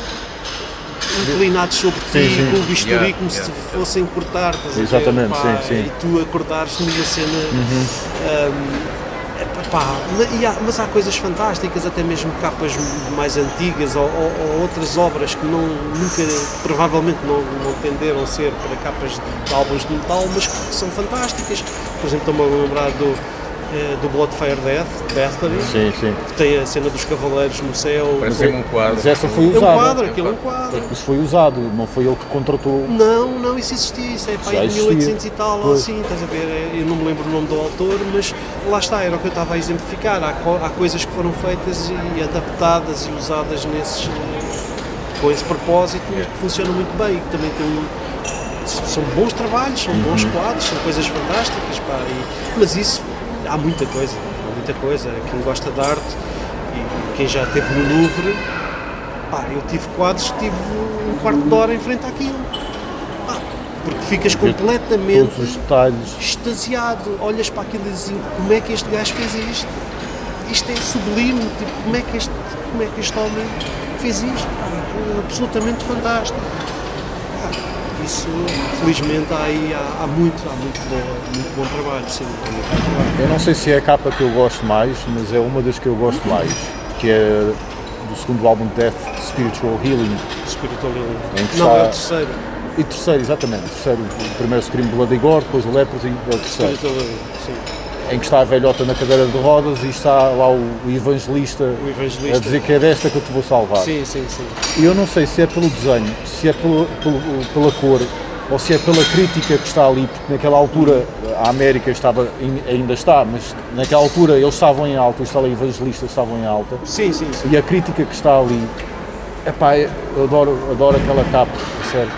inclinados sobre ti, Sim, sim. com o bisturi Yeah, como se yeah, fossem cortar, estás a ver? Exatamente, Pá, sim, sim. E tu acordares numa cena. Uhum. hum, é, pá, e há- mas há coisas fantásticas, até mesmo capas mais antigas ou, ou- ou outras obras que não, nunca, provavelmente não, não tenderam a ser para capas de, de álbuns de metal, mas que são fantásticas. Por exemplo, estou-me a lembrar do, do Bloodfire Death, Battery, Sim, sim. que tem a cena dos cavaleiros no céu. Parece um quadro. Mas essa foi É um usada. quadro, aquilo é um quadro. Isso foi usado, não foi ele que contratou. Não, não, isso existia, isso é pá, Já em existia. 1800 e tal, ou Pois. assim, estás a ver? É, Eu não me lembro o nome do autor, mas lá está, era o que eu estava a exemplificar. Há, co- há coisas que foram feitas e adaptadas e usadas nesses, eh, com esse propósito que funcionam muito bem e que também têm um- são bons trabalhos, são bons quadros, são coisas fantásticas, pá, e- mas isso há muita coisa, há muita coisa. Quem gosta de arte e quem já esteve no Louvre, pá, eu tive quadros que tive um quarto de hora em frente àquilo. Pá, porque ficas completamente extasiado, olhas para aquilo e dizes assim, como é que este gajo fez isto? Isto é sublime, tipo, como, é que este, como é que este homem fez isto? Pá, é absolutamente fantástico. Pá, isso, felizmente, há aí há, há muito, há muito, boa, muito bom trabalho, sim. muito bom trabalho. Eu não sei se é a capa que eu gosto mais, mas é uma das que eu gosto mais, que é do segundo álbum Death Spiritual Healing. Spiritual Healing. Não, está- é o terceiro. E terceiro, exatamente, terceiro, o primeiro Scream Bloody Gore, depois o Leprosy, é o terceiro. Spiritual Healing, sim. Em que está a velhota na cadeira de rodas e está lá o evangelista, O evangelista. a dizer que é desta que eu te vou salvar. Sim, sim, sim. E eu não sei se é pelo desenho, se é pelo, pelo- pela cor ou se é pela crítica que está ali, porque naquela altura a América estava, ainda está, mas naquela altura eles estavam em alta, os televangelistas estavam em alta, Sim, sim, sim. e a crítica que está ali, epá, eu adoro, adoro aquela capa, sério.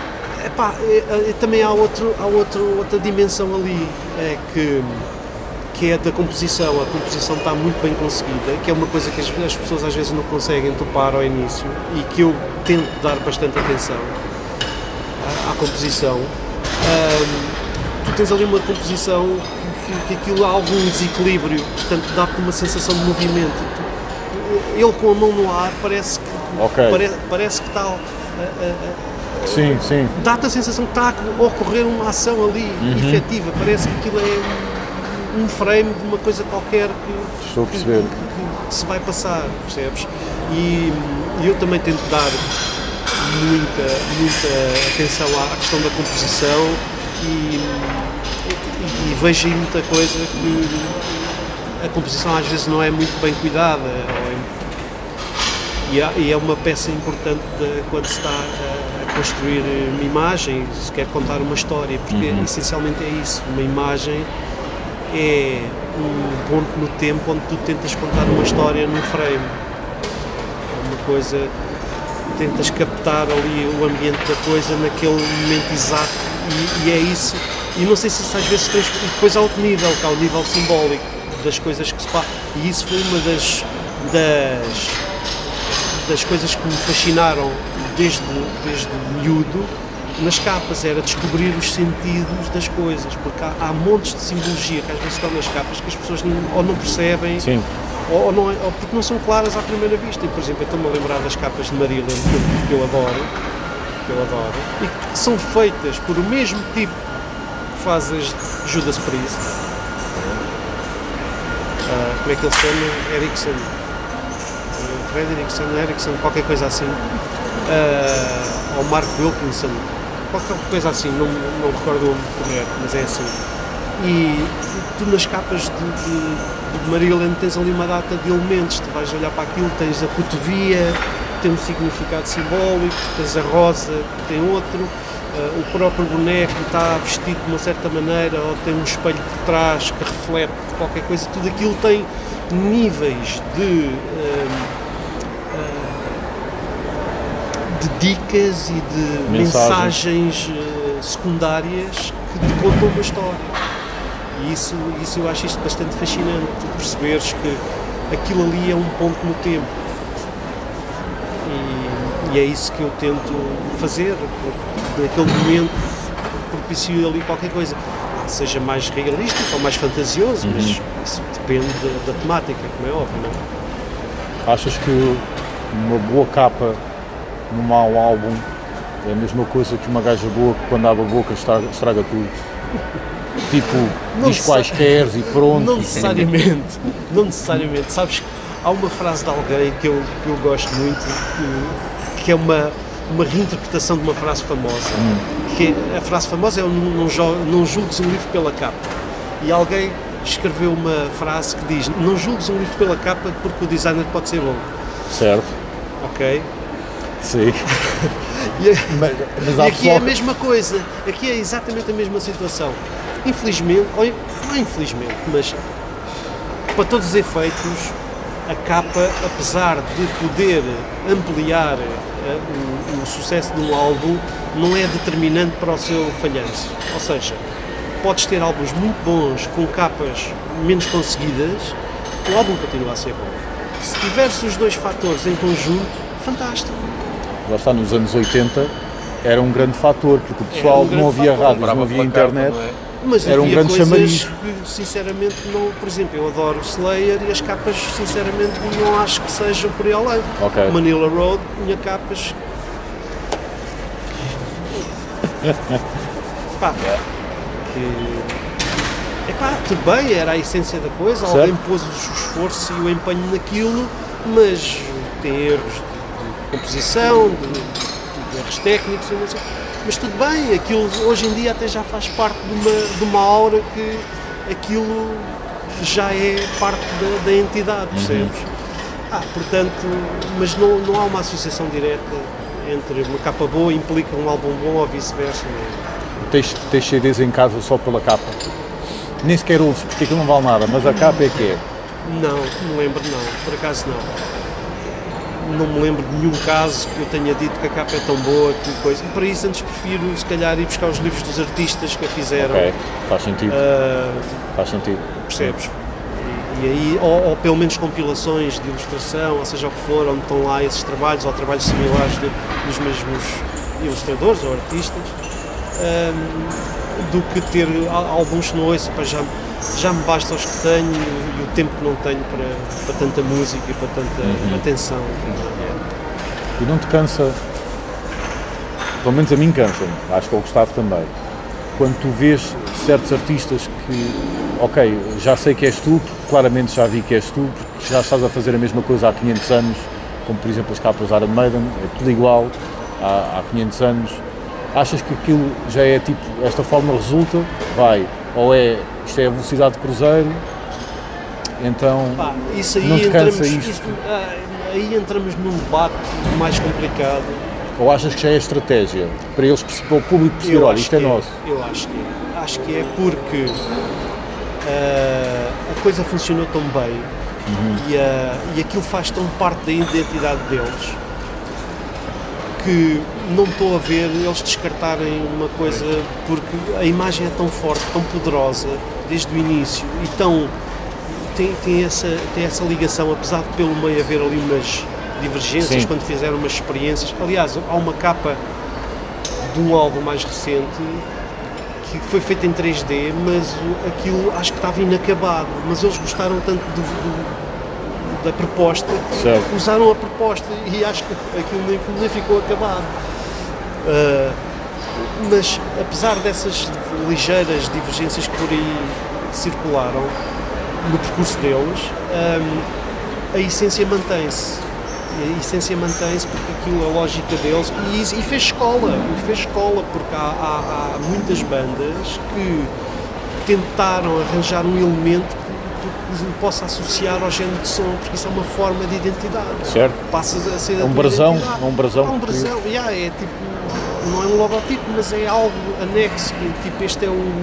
Epá, é, é, também há, outro, há outro, outra dimensão ali, é que, que é da composição. A composição está muito bem conseguida, que é uma coisa que as, as pessoas às vezes não conseguem topar ao início e que eu tento dar bastante atenção à, à composição. Ahm, tu tens ali uma composição que, que, aquilo há algum desequilíbrio, portanto dá-te uma sensação de movimento. Ele com a mão no ar parece que, Ok. pare- parece que está a- a- Sim, sim. dá-te a sensação que está a ocorrer uma ação ali, Uhum. efetiva. Parece que aquilo é um, frame de uma coisa qualquer que, Estou a que- perceber. que- que se vai passar, percebes? E, e eu também tento dar muita, muita atenção à questão da composição e, e- e vejo aí muita coisa que a composição às vezes não é muito bem cuidada ou é- e, é uma peça importante de- quando se está a, a construir uma imagem, se quer contar uma história, porque essencialmente é isso, uma imagem é um ponto no tempo onde tu tentas contar uma história num frame. É uma coisa, tentas captar ali o ambiente da coisa naquele momento exato e, e é isso. E não sei se às vezes trans... e depois há outro nível, que há o nível simbólico das coisas que se passam. E isso foi uma das, das, das coisas que me fascinaram desde, desde miúdo nas capas, era descobrir os sentidos das coisas, porque há, há montes de simbologia que às vezes estão nas capas que as pessoas não, ou não percebem Sim. ou, ou não é- ou porque não são claras à primeira vista. E, por exemplo, eu estou-me a lembrar das capas de Marilyn, que eu, que eu adoro, que eu adoro, e que são feitas por o mesmo tipo que faz as Judas Priest. Ah, como é que ele se chama? Erickson. Ah, Fred Erickson, qualquer coisa assim. Ou Mark Wilkinson, qualquer coisa assim, não, não recordo correto, mas é assim. E tu nas capas de, de, de tens ali uma data de elementos, tu vais olhar para aquilo, tens a cotovia, que tem um significado simbólico, tens a rosa, que tem outro, ah, o próprio boneco está vestido de uma certa maneira, ou tem um espelho por trás que reflete qualquer coisa, tudo aquilo tem níveis de, ah, ah, de dicas e de Mensagens. mensagens eh, secundárias que te contam uma história. E isso, isso eu acho isto bastante fascinante, perceberes que aquilo ali é um ponto no tempo. E, e é isso que eu tento fazer, porque naquele momento propicio ali qualquer coisa. Seja mais realístico ou mais fantasioso, mas isso depende da, da temática, como é óbvio, não é? Achas que uma boa capa num mau álbum é a mesma coisa que uma gaja boa que quando abre a boca estraga, estraga tudo? Tipo, Não diz sei. quaisquer e pronto. Não necessariamente, não necessariamente. Sabes, há uma frase de alguém que eu, que eu gosto muito, que, que é uma, uma reinterpretação de uma frase famosa. Que é- a frase famosa é não, não, não julgues um livro pela capa. E alguém escreveu uma frase que diz não julgues um livro pela capa porque o designer pode ser bom. Certo, Ok? Sim. E, Mas, mas e aqui pessoal é a mesma coisa, aqui é exatamente a mesma situação. Infelizmente, ou não é infelizmente, mas para todos os efeitos, a capa, apesar de poder ampliar eh, o, o sucesso de um álbum, não é determinante para o seu falhanço. Ou seja, podes ter álbuns muito bons com capas menos conseguidas, o álbum continua a ser bom. Se tiveres os dois fatores em conjunto, fantástico. Lá está, nos anos 80 era um grande fator, porque o pessoal um não havia Comprava não havia internet. não é? Mas Era um havia grande coisas chamariz. que, sinceramente, não. Por exemplo, eu adoro Slayer e as capas, sinceramente, não acho que sejam por aí além. Ok. Manila Road tinha capas. Pá, que. Epá, tudo bem, era a essência da coisa, Certo. alguém pôs o esforço e o empenho naquilo, mas tem erros composição, de, de erros técnicos, mas tudo bem, aquilo hoje em dia até já faz parte de uma, de uma aura que aquilo já é parte da, da entidade, percebes? Ah, portanto, mas não, não há uma associação direta entre uma capa boa implica um álbum bom ou vice-versa. não é? Tens, tens CDs em casa só pela capa. Nem sequer ouves, porque aquilo não vale nada, mas a capa é que é. Não, não lembro não, por acaso não. Não me lembro de nenhum caso que eu tenha dito que a capa é tão boa que coisa. Para isso antes prefiro se calhar ir buscar os livros dos artistas que a fizeram. Ok, faz sentido, Ah, faz sentido. percebes? E, e aí, ou, ou pelo menos compilações de ilustração, ou seja o que for, onde estão lá esses trabalhos ou trabalhos similares de- dos mesmos ilustradores ou artistas, ahm, do que ter álbuns que não ouço, pá, já, já me basta os que tenho e, o tempo que não tenho para, para tanta música e para tanta atenção. E não te cansa, pelo menos a mim cansa-me, acho que ao Gustavo também, quando tu vês certos artistas que, ok, já sei que és tu, claramente já vi que és tu, porque já estás a fazer a mesma coisa há 500 anos, como por exemplo as capas Iron Maiden, é tudo igual, há, há 500 anos, achas que aquilo já é tipo, esta forma resulta, vai, ou é, isto é a velocidade de cruzeiro, então Pá, isso aí não te entramos, cansa isto? isso- ah, aí entramos num debate mais complicado. Ou achas que já é estratégia para eles, para o público perceber, olha, isto é que nosso. Eu acho que é. Acho que é porque ah, a coisa funcionou tão bem Uhum. e, ah, e aquilo faz tão parte da identidade deles que não estou a ver eles descartarem uma coisa porque a imagem é tão forte, tão poderosa desde o início e tão tem, tem, essa, tem essa ligação, apesar de pelo meio haver ali umas divergências Sim. quando fizeram umas experiências. Aliás, há uma capa de um álbum mais recente que foi feito em 3D, mas aquilo acho que estava inacabado. Mas eles gostaram tanto do- do- da proposta Certo. usaram a proposta e acho que aquilo nem, nem ficou acabado. Ah, mas apesar dessas ligeiras divergências que por aí circularam no percurso deles, hum, a essência mantém-se. A essência mantém-se porque aquilo é a lógica deles e, e fez escola, e fez escola porque há, há- há muitas bandas que tentaram arranjar um elemento que tu possa associar ao género de som, porque isso é uma forma de identidade. Certo. Passas a ser a É um brasão, é um brasão É um brasão, yeah, é tipo, não é um logotipo, mas é algo anexo, que tipo, este é o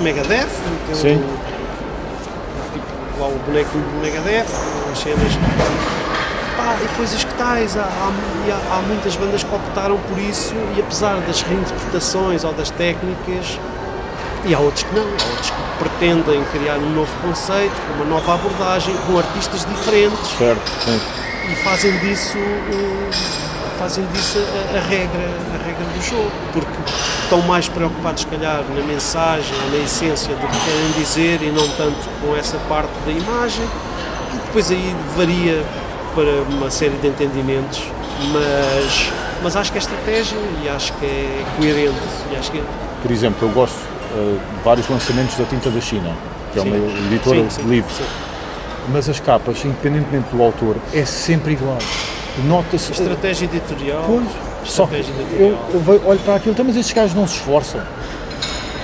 Megadeth, tem Sim. o, tipo, lá o boneco do Megadeth, as cenas, pá, e coisas que tais, há, há, há- há muitas bandas que optaram por isso e apesar das reinterpretações ou das técnicas, e há outros que não, há outros que pretendem criar um novo conceito, uma nova abordagem, com artistas diferentes. Certo, sim. e fazem disso fazem disso a, a regra a regra do jogo. Porque estão mais preocupados se calhar na mensagem ou na essência do que querem dizer e não tanto com essa parte da imagem. E depois aí varia para uma série de entendimentos. Mas mas acho que é estratégia e acho que é coerente. E acho que Por exemplo, eu gosto eh, de vários lançamentos da Tinta da China, que é Sim. uma editora Sim, de sim, livros. sim. Mas as capas, independentemente do autor, é sempre igual. Nota-se. estratégia editorial Pois, só que estratégia eu, editorial eu olho para aquilo, então, mas estes gajos não se esforçam.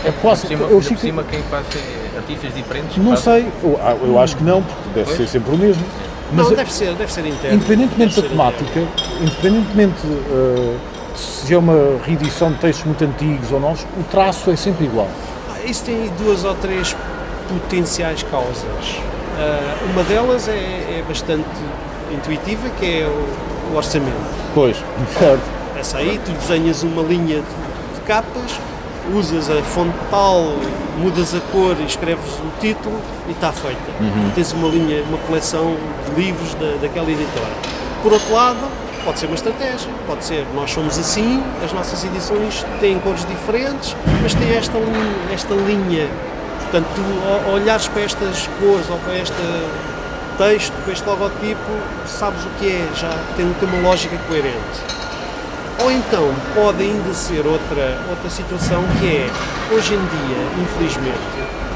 É quase. Cima, eu fico- cima quem faz é artistas diferentes. não sei, eu, ah, eu acho que não, porque deve Pois. ser sempre o mesmo. Mas não deve ser deve ser interno independentemente da ser interno. temática, independentemente eh, se é uma reedição de textos muito antigos ou novos, o traço é sempre igual. Ah, Isso tem duas ou três potenciais causas. Ah, uma delas é, é bastante intuitiva, que é o, o orçamento. Pois, certo. Essa aí, tu desenhas uma linha de, de capas, usas a fonte tal, mudas a cor e escreves o título e está feita. Tens uma linha, uma coleção de livros da, daquela editora. Por outro lado, pode ser uma estratégia, pode ser nós somos assim, as nossas edições têm cores diferentes, mas tem esta esta linha. Portanto, tu olhares para estas cores ou para este texto, para este logotipo, sabes o que é, já tem, tem uma lógica coerente. Ou então pode ainda ser outra, outra situação que é, hoje em dia, infelizmente,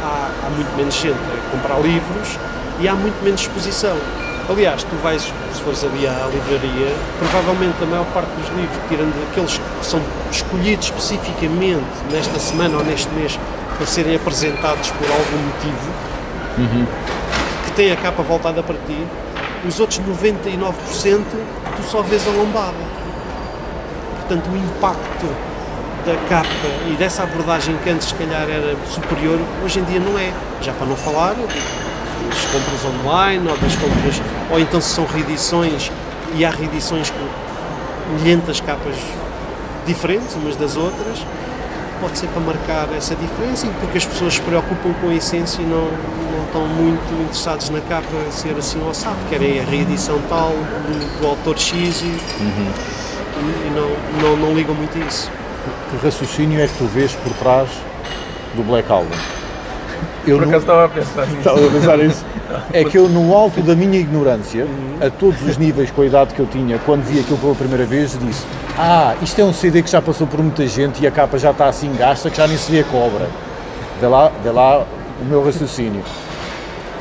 há, há muito menos gente a comprar livros e há muito menos exposição. Aliás, tu vais, se fores ali à livraria, provavelmente a maior parte dos livros, tirando aqueles que são escolhidos especificamente nesta semana ou neste mês para serem apresentados por algum motivo, que têm a capa voltada para ti, os outros 99% tu só vês a lombada portanto o impacto da capa e dessa abordagem que antes se calhar era superior, hoje em dia não é. Já para não falar das compras online ou das compras, ou então se são reedições e há reedições com milhentas capas diferentes umas das outras, pode ser para marcar essa diferença e porque as pessoas se preocupam com a essência e não, não estão muito interessados na capa ser assim ou assado, querem a reedição tal do, do autor X e, e não, não, não ligam muito a isso. Que raciocínio é que tu vês por trás do Black Album? Eu Por acaso estava a pensar nisso. Estava a pensar nisso. É que eu, no alto da minha ignorância, a todos os níveis com a idade que eu tinha, quando vi aquilo pela primeira vez, disse: Ah, isto é um CD que já passou por muita gente e a capa já está assim gasta que já nem se vê a cobra. Vê lá, vê lá o meu raciocínio.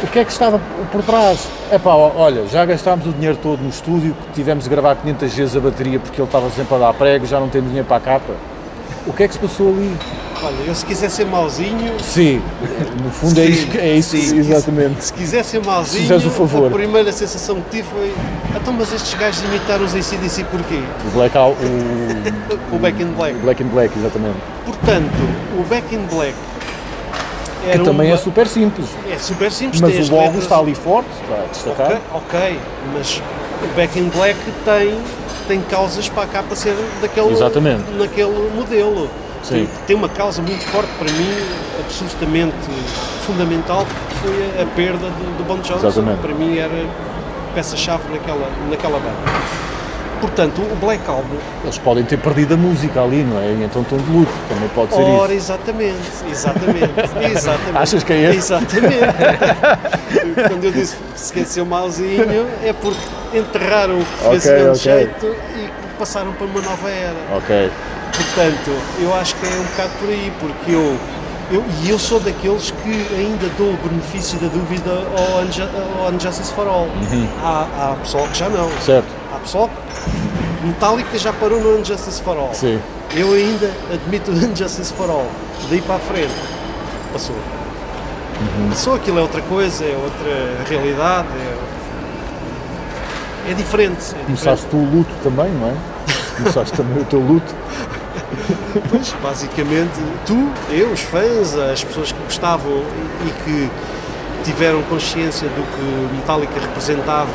O que é que estava por trás? É pá, olha, já gastámos o dinheiro todo no estúdio, tivemos de gravar 500 vezes a bateria porque ele estava sempre a dar prego, já não tem dinheiro para a capa. O que é que se passou ali? Olha, eu se quiser ser mauzinho, Sim, no fundo é isso, é isso sim. exatamente. se quiser ser mauzinho, fizeres o favor. a primeira sensação que tive foi então mas estes gajos imitaram os ACDC porquê? O Blackout, o, O Back in Black. o Black and Black, exatamente. Portanto, o Back in Black Que também uma- é super simples. é super simples, Mas o logo letras- está ali forte, está destacado. Ok, ok, mas o Back in Black tem, tem causas para a capa ser daquele, Exatamente. naquele modelo. Sim. Tem, uma causa muito forte para mim, absolutamente fundamental, que foi a, perda do, do Bon Johnson. Exatamente. Para mim era peça-chave naquela, naquela banda. Portanto, o Black Album, Eles podem ter perdido a música ali, não é? Então estão de luto, também pode ser ora, isso. exatamente, exatamente, exatamente. Achas que é esse? Exatamente. Quando eu disse que esqueceu malzinho, é porque enterraram o que fez Ok, grande ok. jeito e passaram para uma nova era. Ok. Portanto, eu acho que é um bocado por aí, porque eu, eu, e eu sou daqueles que ainda dou o benefício da dúvida ao, Unju ao Unjustice for All. Uhum. Há, há pessoal que já não. Certo. Há pessoal que Metallica já parou no Unjustice for All. Sim. Eu ainda admito o Unjustice for All. Daí para a frente, passou. Uhum. Passou, aquilo é outra coisa, é outra realidade, é, é diferente. É diferente. Começaste tu o luto também, não é? Começaste também o teu luto. Pois, basicamente, tu, eu, os fãs, as pessoas que gostavam e, e que tiveram consciência do que Metallica representava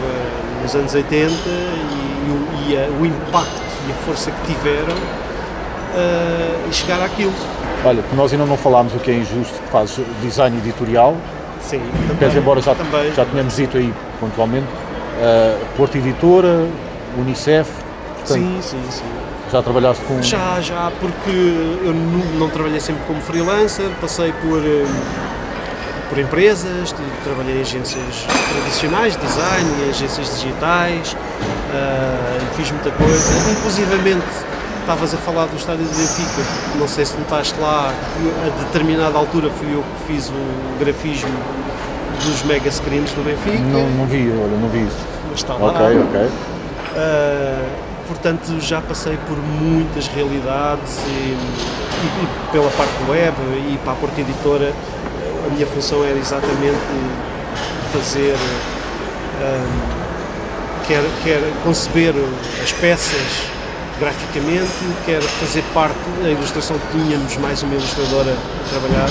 nos anos 80 e, o, e a- o impacto e a força que tiveram e chegar àquilo. Olha, nós ainda não falámos o que é injusto, que fazes design editorial, Sim, queres embora já, também, já tínhamos dito aí pontualmente, uh, Porto Editora, Unicef, portanto, Sim, sim, sim. já trabalhaste com... Já, já, porque eu nu- não trabalhei sempre como freelancer, passei por, eh, por empresas, trabalhei em agências tradicionais, design, em agências digitais, e fiz muita coisa, inclusivamente estavas a falar do estádio de Benfica, não sei se notaste lá, a determinada altura fui eu que fiz o grafismo dos mega screens do Benfica, Não, não vi, olha, não vi isso. mas está lá. Ok, ok. Uh, portanto, já passei por muitas realidades e, e- pela parte web e para a Porta Editora a minha função era exatamente fazer, um, quer, quer conceber as peças graficamente, quer fazer parte da ilustração que tínhamos mais uma ilustradora a trabalhar,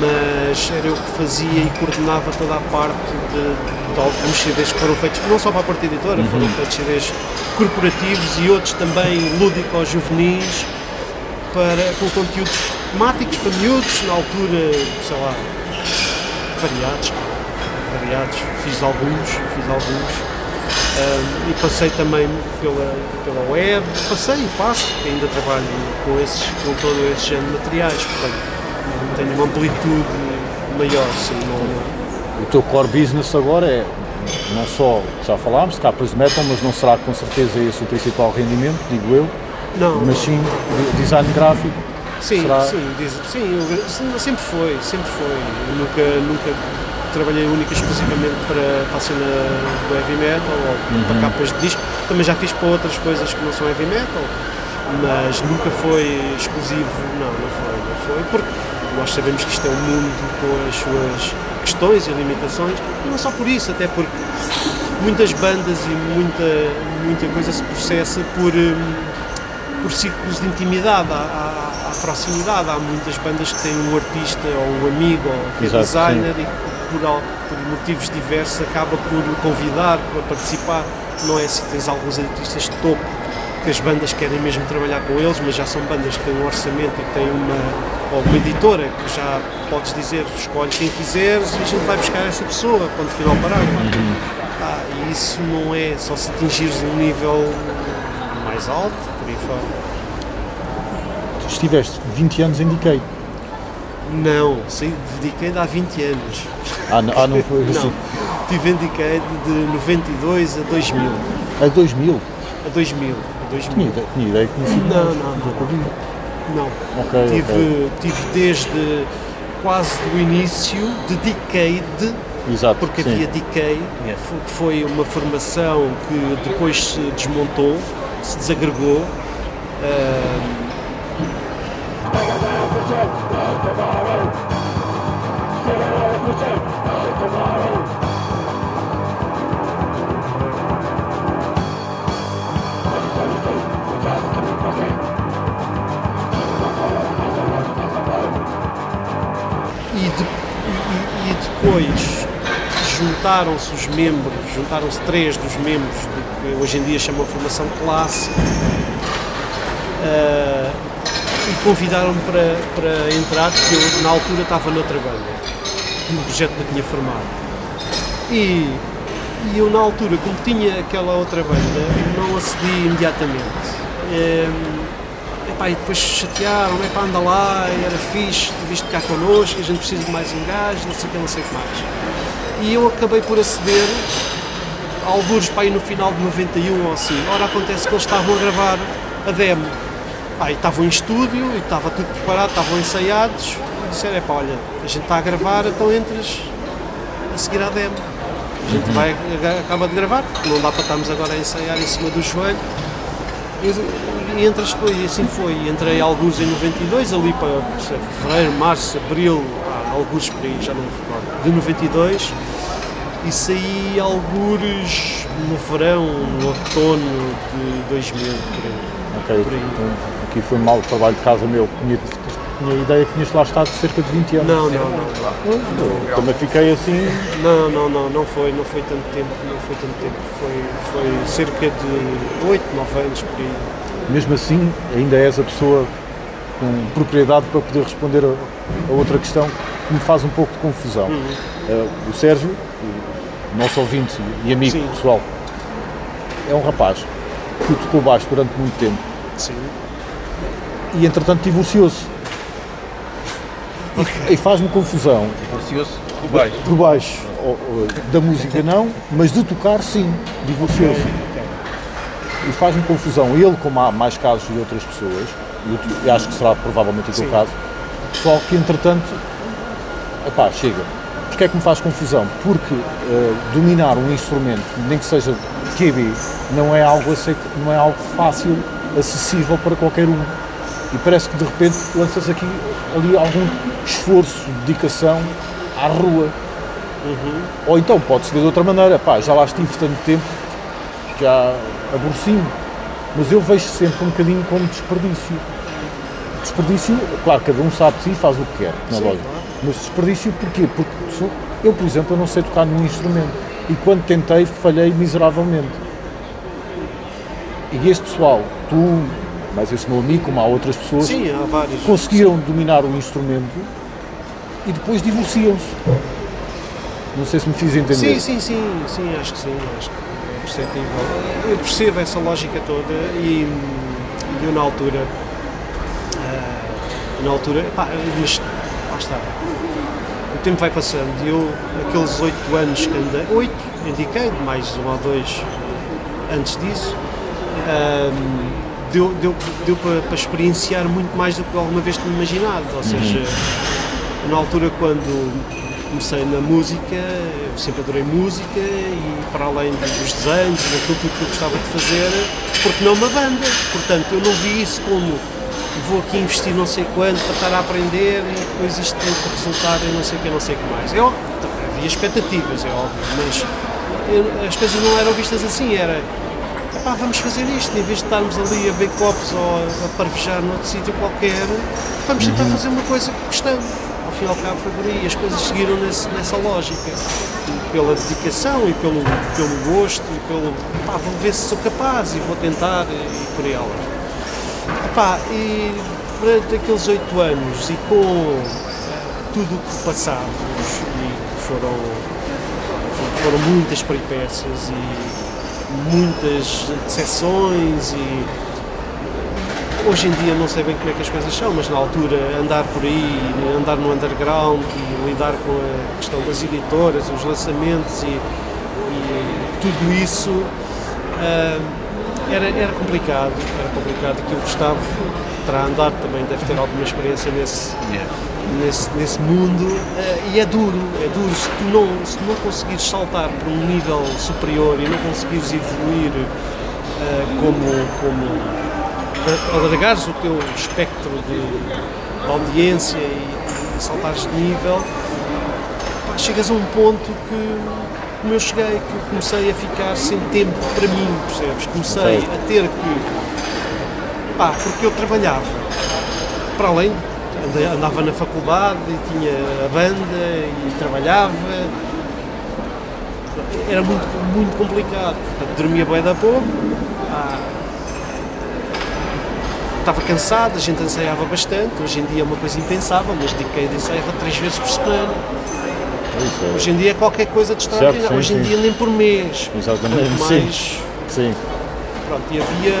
mas era eu que fazia e coordenava toda a parte de, de alguns CDs que foram feitos, não só para a parte editora, foram feitos CDs corporativos e outros também lúdicos juvenis para, com conteúdos temáticos para miúdos, na altura, sei lá, variados, variados, fiz alguns, fiz alguns. Um, e passei também pela, pela web, passei e passo, ainda trabalho com, esses, com todo esse género de materiais, portanto tenho uma amplitude maior, sim, não, O teu core business agora é, não só, já falámos, capas de metal, mas não será com certeza esse o principal rendimento, digo eu, não, mas sim de- design gráfico. Sim, Será- sim, diz- sim, eu- sempre foi, sempre foi. Eu nunca, nunca trabalhei única e exclusivamente para, para a cena do heavy metal ou para capas de disco. Também já fiz para outras coisas que não são heavy metal, mas nunca foi exclusivo, não, não foi, não foi, porque nós sabemos que isto é um mundo com as suas questões e limitações, e não só por isso, até porque muitas bandas e muita, muita coisa se processa por, hum, por círculos de intimidade, há, há- há proximidade. Há muitas bandas que têm um artista ou um amigo ou Exato, designer e que por, por motivos diversos acaba por convidar para participar. Não é assim, tens alguns artistas de topo que as bandas querem mesmo trabalhar com eles, mas já são bandas que têm um orçamento e que têm uma, ou uma editora que já podes dizer, escolhe quem quiseres e a gente vai buscar essa pessoa, ponto final parágrafo. Ah, e isso não é só se atingires um nível mais alto, por aí fora. Tu estiveste 20 anos em Decay. Não, saí de Decade há 20 anos. Ah, não, ah, não foi assim. Não, estive em Decade de 92 a 2000. A 2000? A 2000. A 2000. Tinha ideia, tinha ideia que tinha Não, não, não. Não. Ok, tive, ok. tive desde quase do início de Decade Exato, porque sim. havia decay, fo- que foi uma formação que depois se desmontou, se desagregou. ah, depois juntaram-se os membros, juntaram-se três dos membros do que hoje em dia chamam formação clássica ah, e convidaram-me para, para entrar, porque eu na altura estava noutra banda, no projeto que eu tinha formado. E, e eu na altura, como tinha aquela outra banda, não acedi imediatamente. Ehm, Epá, e depois chatearam, é para anda lá, era fixe, viste cá connosco, a gente precisa de mais um gajo, não sei o que, não sei o que mais. E eu acabei por aceder, alguns para aí no final de 91 ou assim. Ora, acontece que eles estavam a gravar a demo. Pá, e estavam em estúdio, e estava tudo preparado, estavam ensaiados. E disseram, epá, olha, a gente está a gravar, então entras a seguir à demo. A gente vai, acaba de gravar, não dá para estarmos agora a ensaiar em cima do joelho. E, e e assim foi. Entrei alguns em 92, ali para sei, fevereiro, março, abril, alguns por aí, já não me recordo, de 92. E saí alguns no verão, no outono de 2000, por aí. Ok, Por aí. então, aqui foi mal o trabalho de casa meu. Tinha, tinha a ideia que tinhas lá estado cerca de 20 anos. Não, não, não. Também fiquei assim. Não, não, não, não foi, não foi tanto tempo, não foi tanto tempo. Foi, foi cerca de 8, 9 anos por aí. Mesmo assim, ainda és a pessoa com propriedade para poder responder a, a outra questão que me faz um pouco de confusão. Uhum. Eh, o Sérgio, o nosso ouvinte e amigo Sim. pessoal, é um rapaz que tocou baixo durante muito tempo Sim. e entretanto divorciou-se. E, e faz-me confusão Divorciou-se do baixo. de baixo da música não, mas de tocar sim, divorciou-se. E faz-me confusão ele, como há mais casos de outras pessoas, e acho que será provavelmente o teu Sim. caso, pessoal que entretanto, epá, chega. Porquê é que me faz confusão? Porque eh, dominar um instrumento, nem que seja QB, não é algo aceito, não é algo fácil, acessível para qualquer um. E parece que de repente lanças aqui ali algum esforço, dedicação à rua. Ou então pode-se ver de outra maneira, pá, já lá estive tanto tempo, já aborreci-me. Mas eu vejo sempre um bocadinho como desperdício. Desperdício, claro, cada um sabe de si e faz o que quer, na loja. claro. Mas desperdício porquê? Porque eu, por exemplo, eu não sei tocar nenhum instrumento. E quando tentei, falhei miseravelmente. E este pessoal, tu, mas esse meu amigo, como há outras pessoas, Sim, há vários. conseguiram dominar o instrumento e depois divorciam-se. Não sei se me fiz entender. Sim, sim, sim, sim, acho que sim, acho que é perceptível. Eu percebo essa lógica toda e, e eu na altura, ah, na altura, pá, mas lá está. O tempo vai passando e eu, aqueles oito anos que andei, oito, indiquei, mais um ou dois antes disso, ahm, deu, deu, deu para, para experienciar muito mais do que alguma vez tinha imaginado. Ou seja, na altura quando comecei na música, eu sempre adorei música e para além dos desenhos e daquilo tudo que eu gostava de fazer, porque não uma banda. Portanto, eu não vi isso como vou aqui investir não sei quanto para estar a aprender e depois isto tem que resultar em não sei o que, não sei o que mais. É óbvio, havia expectativas, é óbvio, mas eu- as coisas não eram vistas assim, era Epá, vamos fazer isto, em vez de estarmos ali a ver copos ou a parvejar noutro sítio qualquer, vamos tentar fazer uma coisa que gostamos. Ao fim e ao cabo foi por aí, as coisas seguiram nesse- nessa lógica. E pela dedicação e pelo, pelo gosto e pelo. Epá, vou ver se sou capaz e vou tentar e, por aí além. Epá, e durante aqueles oito anos e com eh, tudo o que passámos e foram, foram muitas peripécias e muitas decepções e hoje em dia não sei bem como é que as coisas são, mas na altura andar por aí, andar no underground e lidar com a questão das editoras, os lançamentos e, e tudo isso ah, era, era complicado, era complicado. Que eu gostava terá andado, também deve ter alguma experiência nesse, nesse, nesse mundo eh, e é duro, é duro. Se tu, não, se tu não conseguires saltar para um nível superior e não conseguires evoluir eh, como, como eh, alargares o teu espectro de, de audiência e, e saltares de nível, pá, chegas a um ponto que, como eu cheguei, que eu comecei a ficar sem tempo para mim, percebes? Comecei Ok. a ter que. Pá, porque eu trabalhava, para além, andava na faculdade e tinha a banda e trabalhava. Era muito, muito complicado. Portanto, dormia bem da pouco. pá, Estava cansado, a gente ensaiava bastante. Hoje em dia é uma coisa impensável, mas de ensaiava três vezes por semana. É- Hoje em dia é qualquer coisa de extraordinário. Hoje em sim. dia nem por mês. Exatamente. Quanto Sim. Sim. Pronto, e havia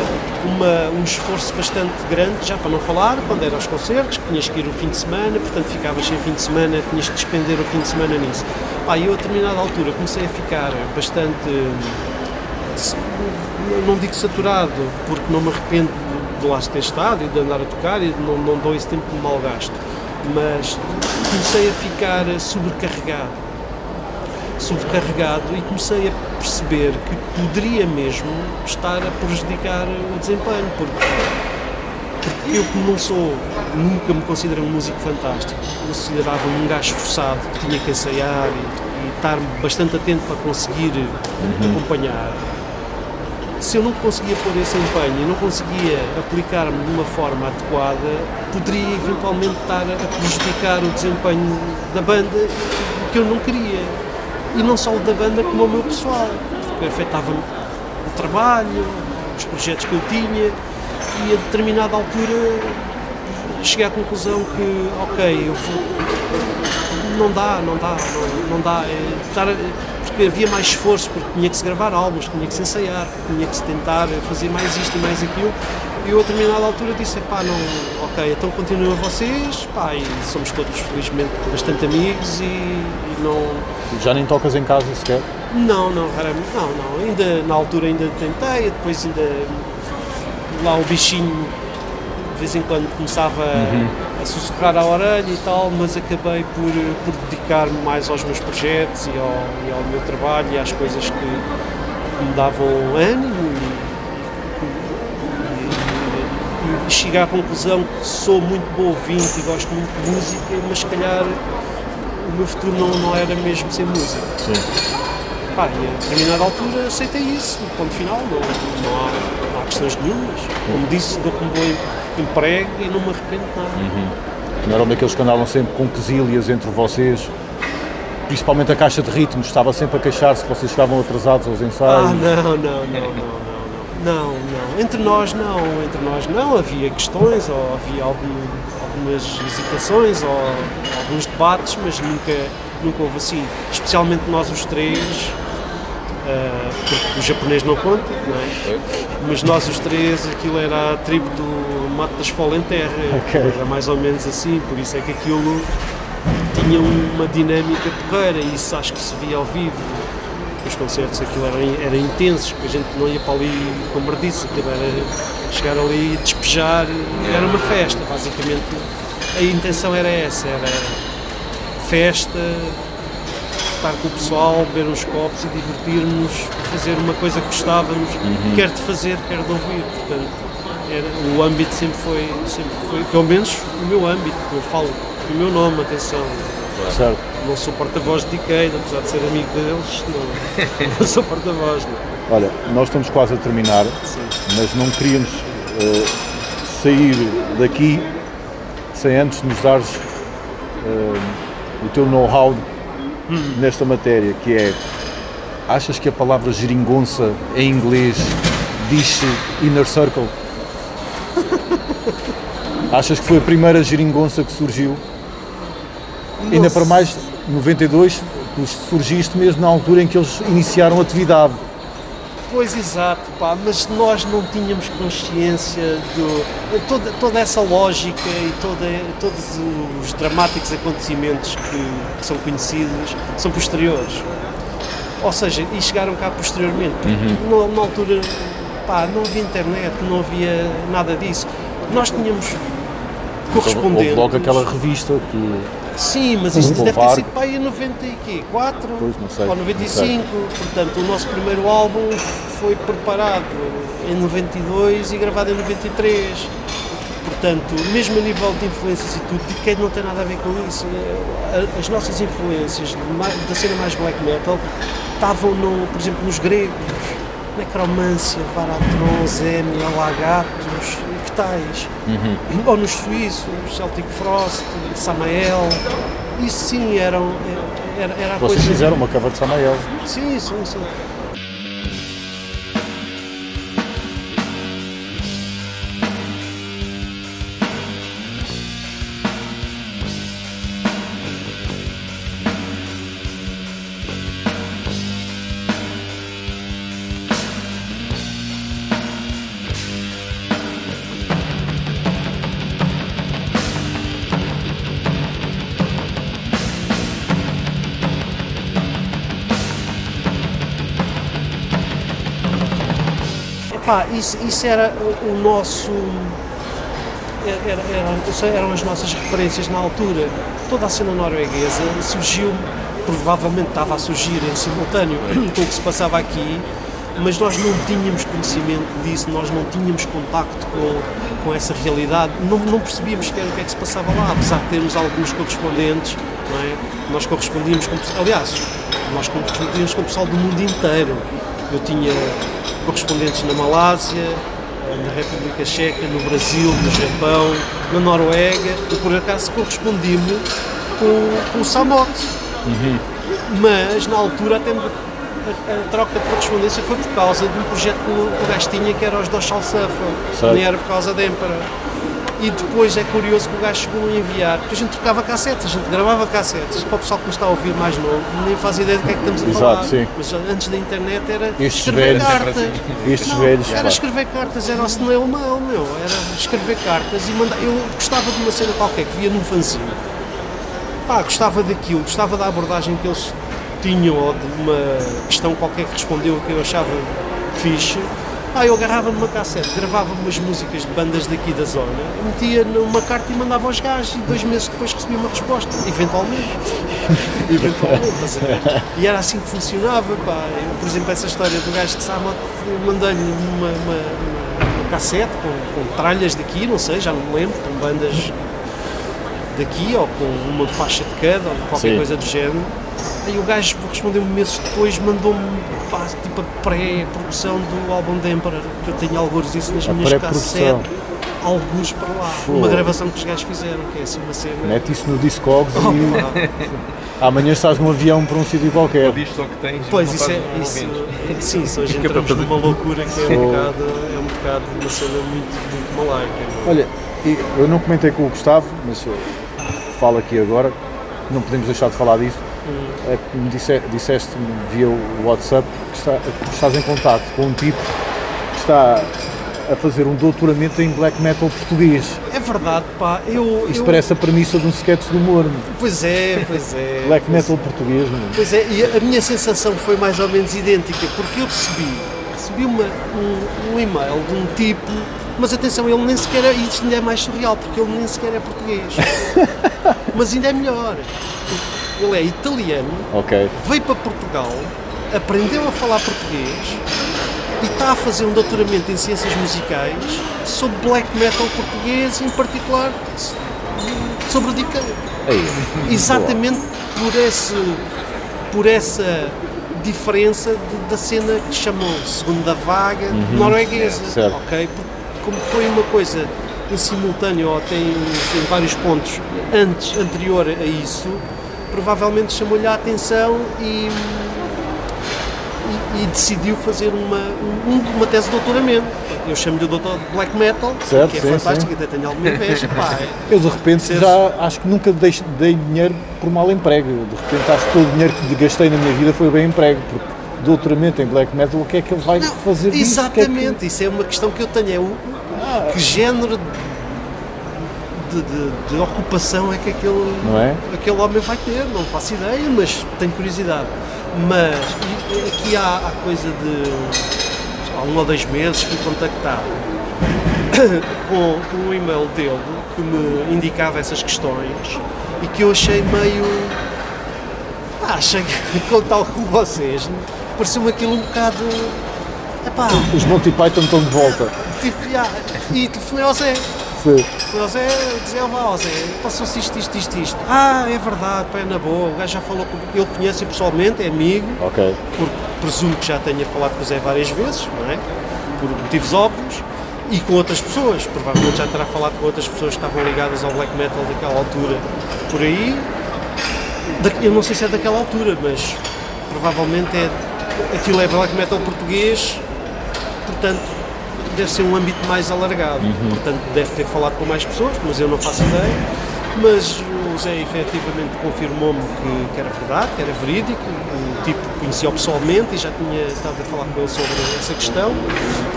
uma, um esforço bastante grande, já para não falar, quando eram os concertos, que tinhas que ir o fim de semana, portanto ficavas sem fim de semana, tinhas que despender o fim de semana nisso. Pá, eu a determinada altura comecei a ficar bastante, hum, não digo saturado, porque não me arrependo de lá ter estado e de andar a tocar e não, não dou esse tempo de mal gasto, mas comecei a ficar sobrecarregado sobrecarregado e comecei a perceber que poderia mesmo estar a prejudicar o desempenho, porque, porque eu como não sou, nunca me considero um músico fantástico, considerava-me um gajo esforçado que tinha que ensaiar e, e estar bastante atento para conseguir acompanhar. Se eu não conseguia pôr esse empenho e não conseguia aplicar-me de uma forma adequada, poderia eventualmente estar a prejudicar o desempenho da banda, o que eu não queria e não só o da banda como o meu pessoal, porque afetava-me o trabalho, os projetos que eu tinha e a determinada altura cheguei à conclusão que, ok, eu vou, não dá, não dá, não, não dá, é, porque havia mais esforço, porque tinha que se gravar álbuns, tinha que se ensaiar, tinha que se tentar fazer mais isto e mais aquilo, e eu a determinada altura disse, pá, não, ok, então continuem vocês, pá, e somos todos felizmente bastante amigos e não, Já nem tocas em casa sequer? não, não, raramente, não, não. Ainda na altura ainda tentei, depois ainda lá o bichinho de vez em quando começava a, a sussurrar à orelha e tal, mas acabei por, por dedicar-me mais aos meus projetos e ao, e ao meu trabalho e às coisas que, que me davam ânimo e, e, e chegar à conclusão que sou muito bom ouvinte e gosto muito de música, mas se calhar o meu futuro não, não era mesmo ser músico. Sim. Pá, e a determinada altura aceitei isso, ponto final, não, não, há, não há questões nenhumas. Como disse, dou como bom emprego e não me arrependo de nada. Não eram daqueles que andavam sempre com quesílias entre vocês? Principalmente a caixa de ritmos, estava sempre a queixar-se que vocês chegavam atrasados aos Ah, ensaios. não, não, não, não, não, não, não. Entre nós não, entre nós não. Havia questões ou havia algum, algumas hesitações ou alguns debates, mas nunca, nunca houve assim. Especialmente nós os três, ah, porque o japonês não conta, não é? Mas nós os três, aquilo era a tribo do Mato da Esfola em Terra, Ok. era mais ou menos assim, por isso é que aquilo tinha uma dinâmica porreira e isso acho que se via ao vivo. Os concertos, aquilo era, era intensos, porque a gente não ia para ali com merdice, aquilo era chegar ali e despejar, era uma festa, basicamente. A intenção era essa, era festa, estar com o pessoal, beber uns copos e divertir-nos, fazer uma coisa que gostávamos, quer de fazer, quer de ouvir. Portanto, era, o âmbito sempre foi, sempre foi, pelo menos o meu âmbito, eu falo o meu nome, atenção. Certo. Não sou porta-voz de Decade, apesar de ser amigo deles, não, não sou porta-voz. não. Olha, nós estamos quase a terminar, mas não queríamos eh, sair daqui sem antes nos dares eh, o teu know-how nesta matéria, que é achas que a palavra geringonça em inglês diz inner circle? Achas que foi a primeira geringonça que surgiu? Ainda Nossa. para mais 92, tu surgiste mesmo na altura em que eles iniciaram atividade. Pois exato, pá, mas nós não tínhamos consciência de toda, toda essa lógica e toda, todos os dramáticos acontecimentos que, que são conhecidos são posteriores. Ou seja, e chegaram cá posteriormente. porque na, na altura pá, não havia internet, não havia nada disso. nós tínhamos Houve correspondentes. logo aquela revista que. Sim, mas isto deve ter sido para aí em 94 Pois, não sei, ou não 95. Portanto, o nosso primeiro álbum foi preparado em 92 e gravado em 93. Portanto, mesmo a nível de influências e tudo, de quem não tem nada a ver com isso, a- as nossas influências da cena mais black metal estavam, no, por exemplo, nos gregos, Necromância, Varatron, Zémia, Lagatos, tais? Ou nos suíços, Celtic Frost, Samael. Isso sim eram, era, era a Vocês coisa. fizeram uma cover de Samael. Sim, sim, sim. Epá, isso, isso era o, o nosso. Era, era- eram as nossas referências na altura. Toda a cena norueguesa surgiu, provavelmente estava a surgir em simultâneo com o que se passava aqui, mas nós não tínhamos conhecimento disso, nós não tínhamos contacto com, com essa realidade, não, não percebíamos sequer o que é que se passava lá, apesar de termos alguns correspondentes, não é? nós correspondíamos com aliás, nós correspondíamos com o pessoal do mundo inteiro. Eu tinha correspondentes na Malásia, na República Checa, no Brasil, no Japão, na Noruega, e por acaso correspondi-me com, com o Samot. Mas na altura até me- a, a troca de correspondência foi por causa de um projeto que o, gajo tinha que era os Doshal Safa, nem era por causa da Emperor. E depois é curioso que o gajo chegou a enviar, porque a gente trocava cassetes, a gente gravava cassetes, para o pessoal que nos está a ouvir mais novo, nem faz ideia do que é que estamos a Exato, falar. sim. Mas antes da internet era Estes escrever velhos. cartas. Estes Não, velhos, Era escrever cartas, era o snail mail, meu. Era escrever cartas e mandar. Eu gostava de uma cena qualquer que via num fanzine. Pá, gostava daquilo, gostava da abordagem que eles tinham ou de uma questão qualquer que respondeu que eu achava fixe. Pá, eu agarrava numa cassete, gravava umas músicas de bandas daqui da zona, metia numa carta e mandava aos gajos e dois meses depois recebia uma resposta, eventualmente. eventualmente, estás a ver? E era assim que funcionava, pá. Eu, por exemplo, essa história do gajo de Samot, eu mandei-lhe uma, uma, uma- uma cassete com, com tralhas daqui, não sei, já não me lembro, com bandas daqui ou com uma faixa de cada ou qualquer Sim. coisa do género. Aí o gajo respondeu-me meses depois, mandou-me tipo a pré-produção do álbum de Emperor, que eu tenho alguns disso nas A minhas cassetes, alguns para lá. Uma gravação que os gajos fizeram, que é assim uma cena. Mete isso no Discogs Oh, e amanhã estás num avião para um sítio qualquer. Diz só que tens. Pois, isso é. Isso, ouvintes. sim, isso hoje Fica entramos numa loucura que é um bocado, é um bocado uma cena muito, muito malaica. não é? Olha, e eu não comentei com o Gustavo, mas eu falo aqui agora, não podemos deixar de falar disso. É que me disse, disseste-me via o WhatsApp que, está- que estás em contato com um tipo que está a fazer um doutoramento em black metal português. É verdade, pá. Eu, Isto eu- parece a premissa de um sketch de humor. Pois é, pois é. Black metal português. meu. Pois é, e a minha sensação foi mais ou menos idêntica, porque eu recebi, recebi uma- um, um e-mail de um tipo, mas atenção, ele nem sequer é, isto ainda é mais surreal, porque ele nem sequer é português. mas ainda é melhor. Ele é italiano, Ok. veio para Portugal, aprendeu a falar português e está a fazer um doutoramento em ciências musicais sobre black metal português, em particular sobre o Decay. Exatamente por, esse, por essa diferença de- da cena que chamou segunda vaga norueguesa. Certo. ok? Porque como foi uma coisa em simultâneo ou tem em vários pontos antes, anterior a isso, provavelmente chamou-lhe a atenção e, e- e decidiu fazer uma, um- uma tese de doutoramento. Eu chamo-lhe o doutor de Black Metal, Certo, que é sim, fantástico, sim. até tenho alguma inveja. Pá, Eu de repente já acho que nunca dei, dei dinheiro por mal emprego. De repente acho que todo o dinheiro que gastei na minha vida foi bem emprego. Porque doutoramento em black metal, o que é que ele vai Não, fazer disso? Que é que- Exatamente, isso é uma questão que eu tenho. É o, que género de, de- de ocupação é que aquele, é? aquele homem vai ter? Não faço ideia, mas tenho curiosidade. Mas aqui há, há coisa de. Há um ou dois meses fui contactado com, com o e-mail dele que me indicava essas questões e que eu achei meio. Pá, achei que, com tal como vocês, pareceu-me aquilo um bocado. Epá, Os Monty Python estão de volta. tipo, já, e telefonei ao Zé. Sim. Dizer, ó vá, Zé, passou-se isto, isto, isto, isto. Ah, é verdade, pá, é na boa, o gajo já falou com ele conhece pessoalmente, é amigo, Ok. porque presumo que já tenha falado com o Zé várias vezes, não é? Por motivos óbvios, e com outras pessoas, provavelmente já terá falado com outras pessoas que estavam ligadas ao black metal daquela altura por aí. Eu não sei se é daquela altura, mas provavelmente é. Aquilo é black metal português, portanto deve ser um âmbito mais alargado. Portanto, deve ter falado com mais pessoas, mas eu não faço ideia. Mas o Zé efetivamente confirmou-me que, que era verdade, que era verídico. O tipo conhecia-o pessoalmente e já tinha estado a falar com ele sobre essa questão.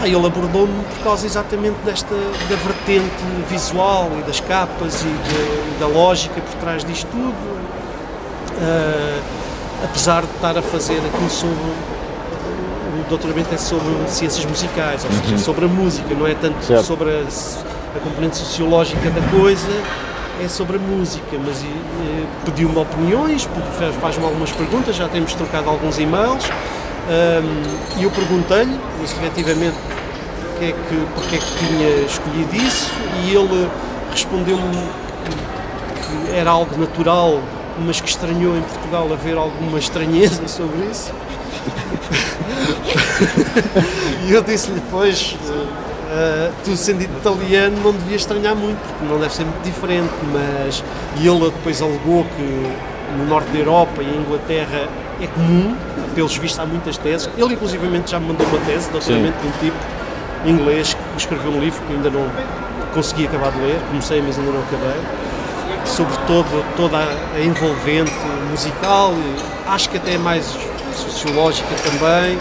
Ah, ele abordou-me por causa exatamente desta da vertente visual e das capas e, de- da lógica por trás disto tudo. Ah, apesar de estar a fazer aquilo sobre doutoramento é sobre ciências musicais, ou seja, sobre a música, não é tanto Certo. sobre a, a componente sociológica da coisa, é sobre a música, mas e, e, pediu-me opiniões, faz-me algumas perguntas, já temos trocado alguns e-mails, ahm, e eu perguntei-lhe, efetivamente, porque é, que, porque é que tinha escolhido isso, e ele respondeu-me que era algo natural, mas que estranhou em Portugal haver alguma estranheza sobre isso. E eu disse-lhe, pois, eh, tu sendo italiano não devias estranhar muito, porque não deve ser muito diferente, mas... E ele depois alegou que no norte da Europa e em Inglaterra é comum, pelos vistos há muitas teses. Ele inclusivamente já me mandou uma tese, doutoramento de um tipo inglês, que escreveu um livro que ainda não consegui acabar de ler, comecei mas ainda não acabei, sobre todo, toda a- envolvente musical, acho que até mais sociológica também.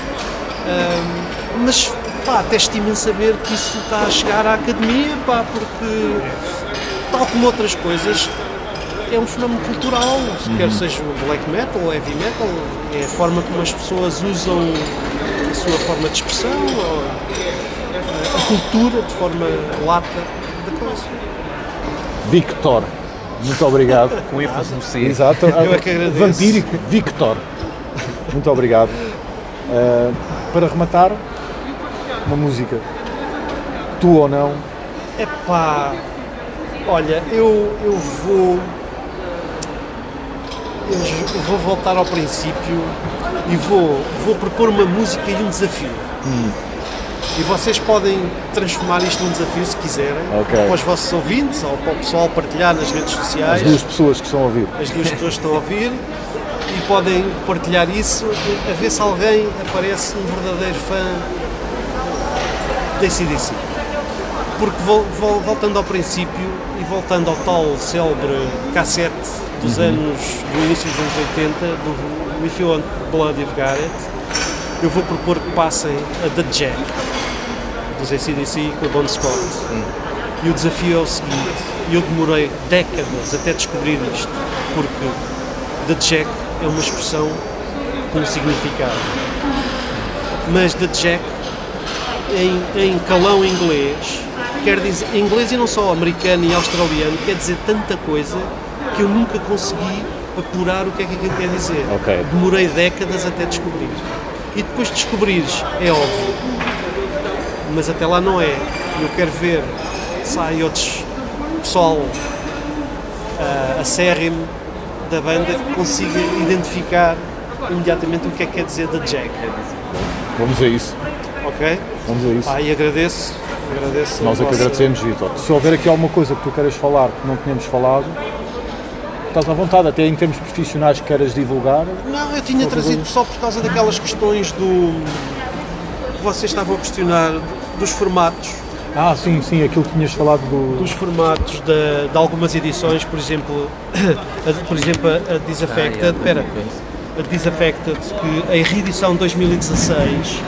Ahm, mas pá, até estimo em saber que isso está a chegar à academia, pá, porque tal como outras coisas é um fenómeno cultural, quer seja o black metal ou heavy metal, é a forma como as pessoas usam a sua forma de expressão, ou a cultura de forma lata da coisa. Victor. Muito obrigado. Com ênfase no C. Exato. Eu é que agradeço. Vampírico Victor. Muito obrigado. Uh, para rematar, uma música. Tu ou não? Epá, olha, eu, eu vou. Eu vou voltar ao princípio e vou, vou propor uma música e um desafio. E vocês podem transformar isto num desafio se quiserem, Ok. para os vossos ouvintes ou para o pessoal partilhar nas redes sociais. As duas pessoas que estão a ouvir. as duas pessoas que estão a ouvir e podem partilhar isso a ver se alguém aparece um verdadeiro fã da CDC. Porque vol- vol- voltando ao princípio e voltando ao tal célebre cassete dos anos, do início dos anos 80, do If You Want Blood Got It, eu vou propor que passem a The Jack, dos ACDC com o Bon Scott. E o desafio é o seguinte, eu demorei décadas até descobrir isto, porque The Jack é uma expressão com significado. Mas The Jack, em, em calão inglês, quer dizer, em inglês e não só americano e australiano, quer dizer tanta coisa que eu nunca consegui apurar o que é que aquilo quer dizer. Ok. Demorei décadas até descobrir. E depois de descobrires, é óbvio, mas até lá não é. Eu quero ver se há outros pessoal uh, acérrimo da banda que consiga identificar imediatamente o que é que quer dizer da Jack. Vamos a isso. Ok? Vamos a isso. Pá, e agradeço. agradeço Nós é que agradecemos, Vitor. Se houver aqui alguma coisa que tu queiras falar que não tínhamos falado, estás à vontade, até em termos profissionais que queiras divulgar. Não, eu tinha trazido só por causa daquelas questões do. que vocês estavam a questionar dos formatos. Ah, sim, sim, aquilo que tinhas falado do. dos formatos de, de algumas edições, por exemplo, a, por exemplo, a, Disaffected, espera, a Disaffected, que a reedição 2016,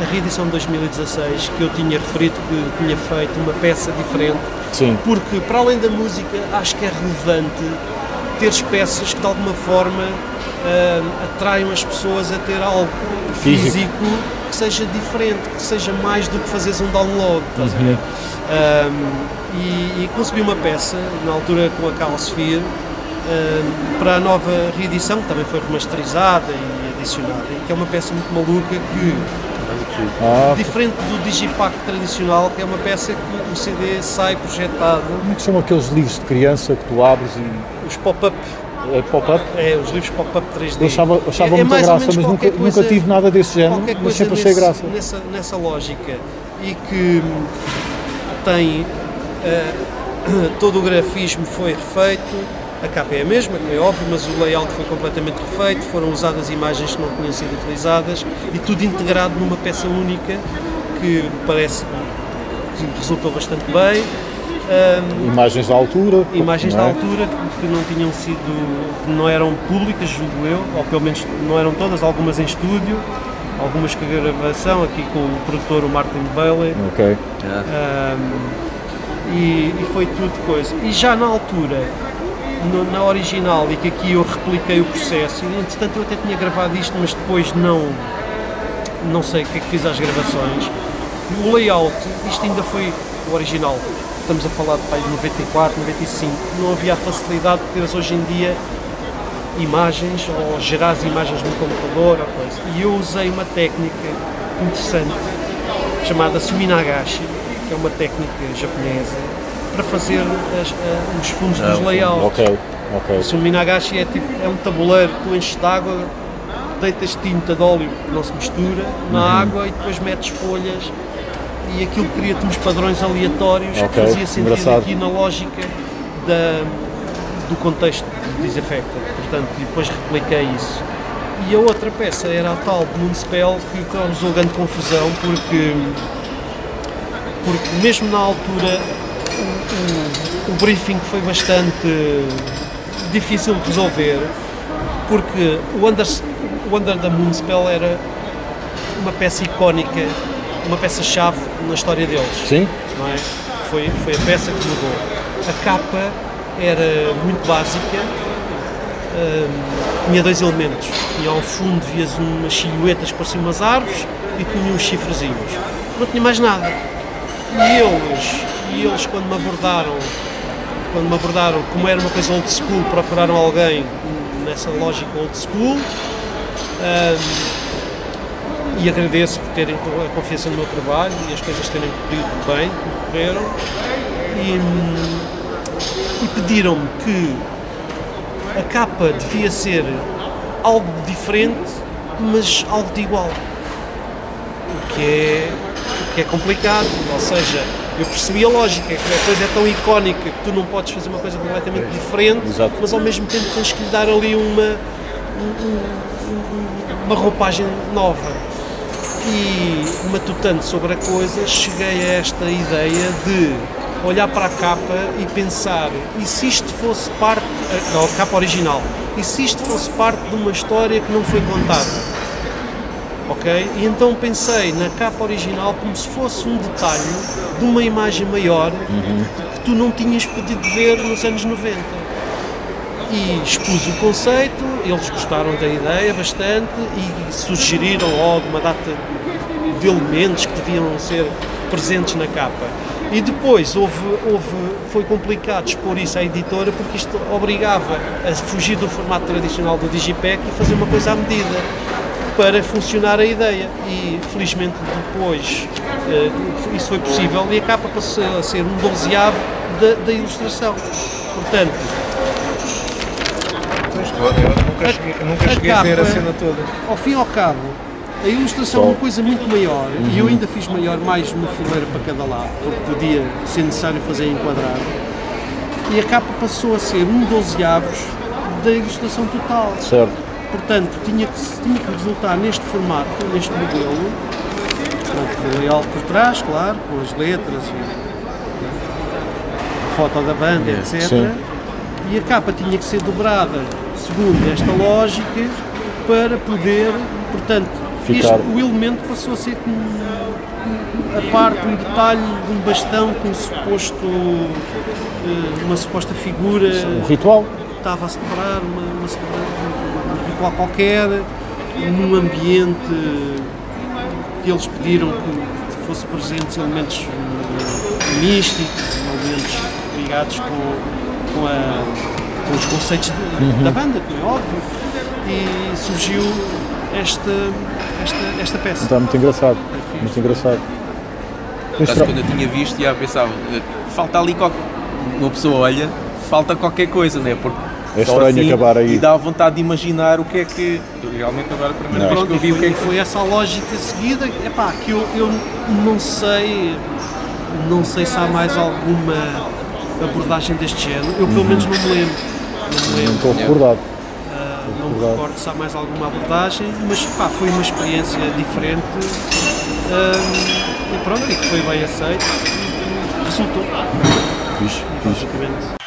a reedição de 2016, que eu tinha referido que tinha feito uma peça diferente, Sim. porque para além da música, acho que é relevante teres peças que de alguma forma ah, atraiam as pessoas a ter algo Físico. físico que seja diferente, que seja mais do que fazeres um download. Estás a ver? Um, e, e concebi uma peça, na altura com a Calsphere, um, para a nova reedição, que também foi remasterizada e adicionada, e que é uma peça muito maluca que, Ah, diferente do Digipack tradicional, que é uma peça que o CD sai projetado, como é que são aqueles livros de criança que tu abres e os pop-up, é pop-up? é, os livros pop-up 3D. Eu achava, achava É- é muita graça, mas nunca, coisa- nunca tive nada desse género, mas sempre achei nesse- graça. Nessa, nessa lógica e que hum, tem eh, todo o grafismo foi refeito, a capa é a mesma, como é óbvio, mas o layout foi completamente refeito, foram usadas imagens que não tinham sido utilizadas e tudo integrado numa peça única que parece que resultou bastante bem. Hum, Imagens da altura. imagens não da é? altura que- que não tinham sido, que não eram públicas, julgo eu, ou pelo menos não eram todas, algumas em estúdio, algumas com gravação, aqui com o produtor o Martin Bailey, Ok. um, e, e foi tudo coisa. E já na altura, no- na original, e que aqui eu repliquei o processo, e entretanto eu até tinha gravado isto, mas depois não, não sei o que é que fiz às gravações. O layout, isto ainda foi o original, estamos a falar de pai, de 94, 95, não havia a facilidade de teres hoje em dia imagens ou gerar as imagens no computador ou coisa. E eu usei uma técnica interessante chamada Suminagashi, que é uma técnica japonesa, para fazer as- a- os fundos dos layouts. Ok, ok. O Suminagashi é, tipo, é um tabuleiro que tu enches de água, deitas tinta de óleo que não se mistura na Uhum. água e depois metes folhas e aquilo cria-te uns padrões aleatórios Ok, que fazia sentido engraçado. aqui na lógica da, do contexto de Disaffected. Portanto, depois repliquei isso. E a outra peça era a tal de Moonspell que causou grande confusão porque, porque mesmo na altura o, o, o briefing foi bastante difícil de resolver porque o Under, o Under the Moonspell era uma peça icónica, uma peça-chave na história deles Sim? não é? Foi, foi a peça que mudou. A capa era muito básica, hum, tinha dois elementos. Tinha ao fundo vias umas silhuetas que pareciam umas árvores e tinha uns chifrezinhos. Não tinha mais nada. E eles, e eles quando me abordaram, quando me abordaram, como era uma coisa old school, procuraram alguém nessa lógica old school. hum, e agradeço por terem a confiança no meu trabalho e as coisas terem corrido bem, correram. E, hum, e pediram-me que a capa devia ser algo diferente, mas algo de igual. O que é, o que é complicado, ou seja, eu percebi a lógica, que a coisa é tão icónica que tu não podes fazer uma coisa completamente diferente, Exato. mas ao mesmo tempo tens que lhe dar ali uma, um- um- um- uma roupagem nova e matutando sobre a coisa, cheguei a esta ideia de olhar para a capa e pensar, e se isto fosse parte, a, a capa original, e se isto fosse parte de uma história que não foi contada? Ok? E então pensei na capa original como se fosse um detalhe de uma imagem maior que tu não tinhas podido ver nos anos 90 e expus o conceito, eles gostaram da ideia bastante e sugeriram logo uma data de elementos que deviam ser presentes na capa. E depois houve, houve, foi complicado expor isso à editora porque isto obrigava a fugir do formato tradicional do Digipack e fazer uma coisa à medida para funcionar a ideia. E felizmente depois eh, isso foi possível e a capa passou a ser um dozeavo da, da ilustração. Portanto, Eu nunca cheguei, eu nunca a cheguei a ver a capa- cena toda. ao fim e ao cabo, a ilustração é uma coisa muito maior e eu ainda fiz maior mais uma fileira para cada lado, porque podia ser necessário fazer enquadrado. E a capa passou a ser um dozeavos da ilustração total. Certo. Portanto, tinha que, tinha que resultar neste formato, neste modelo, pronto, layout por trás, claro, com as letras e a foto da banda, etc. Sim. E a capa tinha que ser dobrada segundo esta lógica para poder, portanto, isto- o elemento passou a ser como a parte, um detalhe de um bastão com um suposto, eh, uma suposta figura Um ritual. estava a celebrar uma, uma, ritual qualquer, num ambiente que eles pediram que fosse presentes elementos místicos, elementos ligados com, com, a- com os conceitos de- da banda, como é óbvio, e surgiu esta, esta, esta peça. Está muito engraçado. Muito engraçado. Mas quando eu tinha visto, já pensava, eh, falta ali qualquer. Uma pessoa olha, falta qualquer coisa, né? Porque É só estranho acabar aí. E dá vontade de imaginar o que é que. Realmente agora a primeira vez Pronto, que eu vi e o que foi, é que foi essa a lógica seguida. Epá, que eu, eu não sei, não sei se há mais alguma abordagem deste género. Eu pelo menos não me lembro. Não me não lembro. estou recordado. Ah, não me recordo se há mais alguma abordagem, mas pá, foi uma experiência diferente ah, e pronto, e que foi bem aceito e resultou. Fixe, fixe.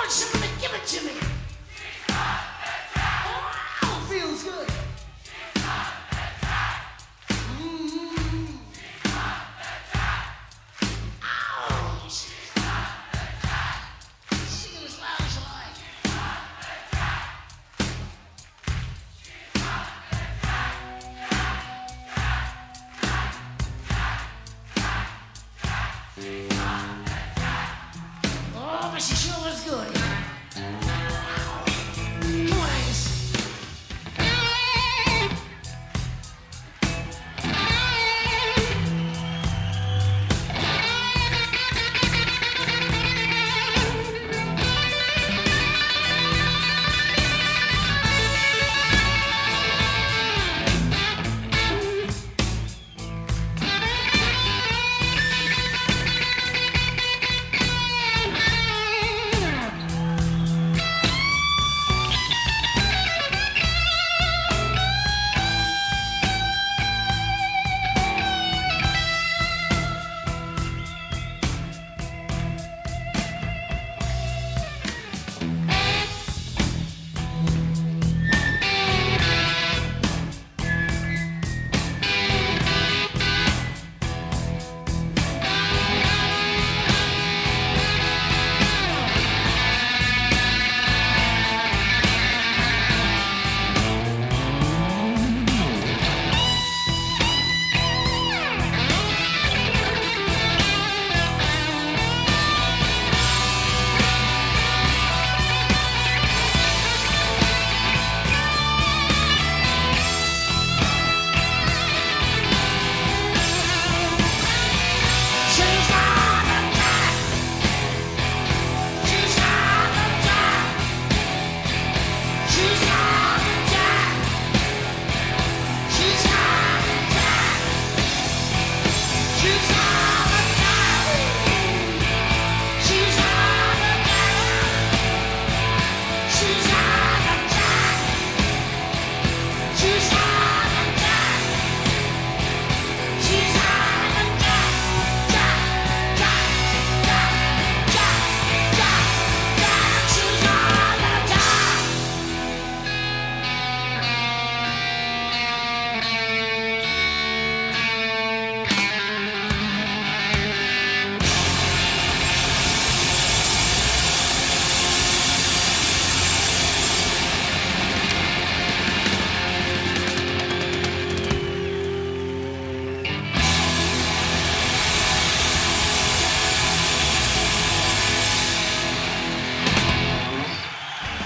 on, somebody, give it to me.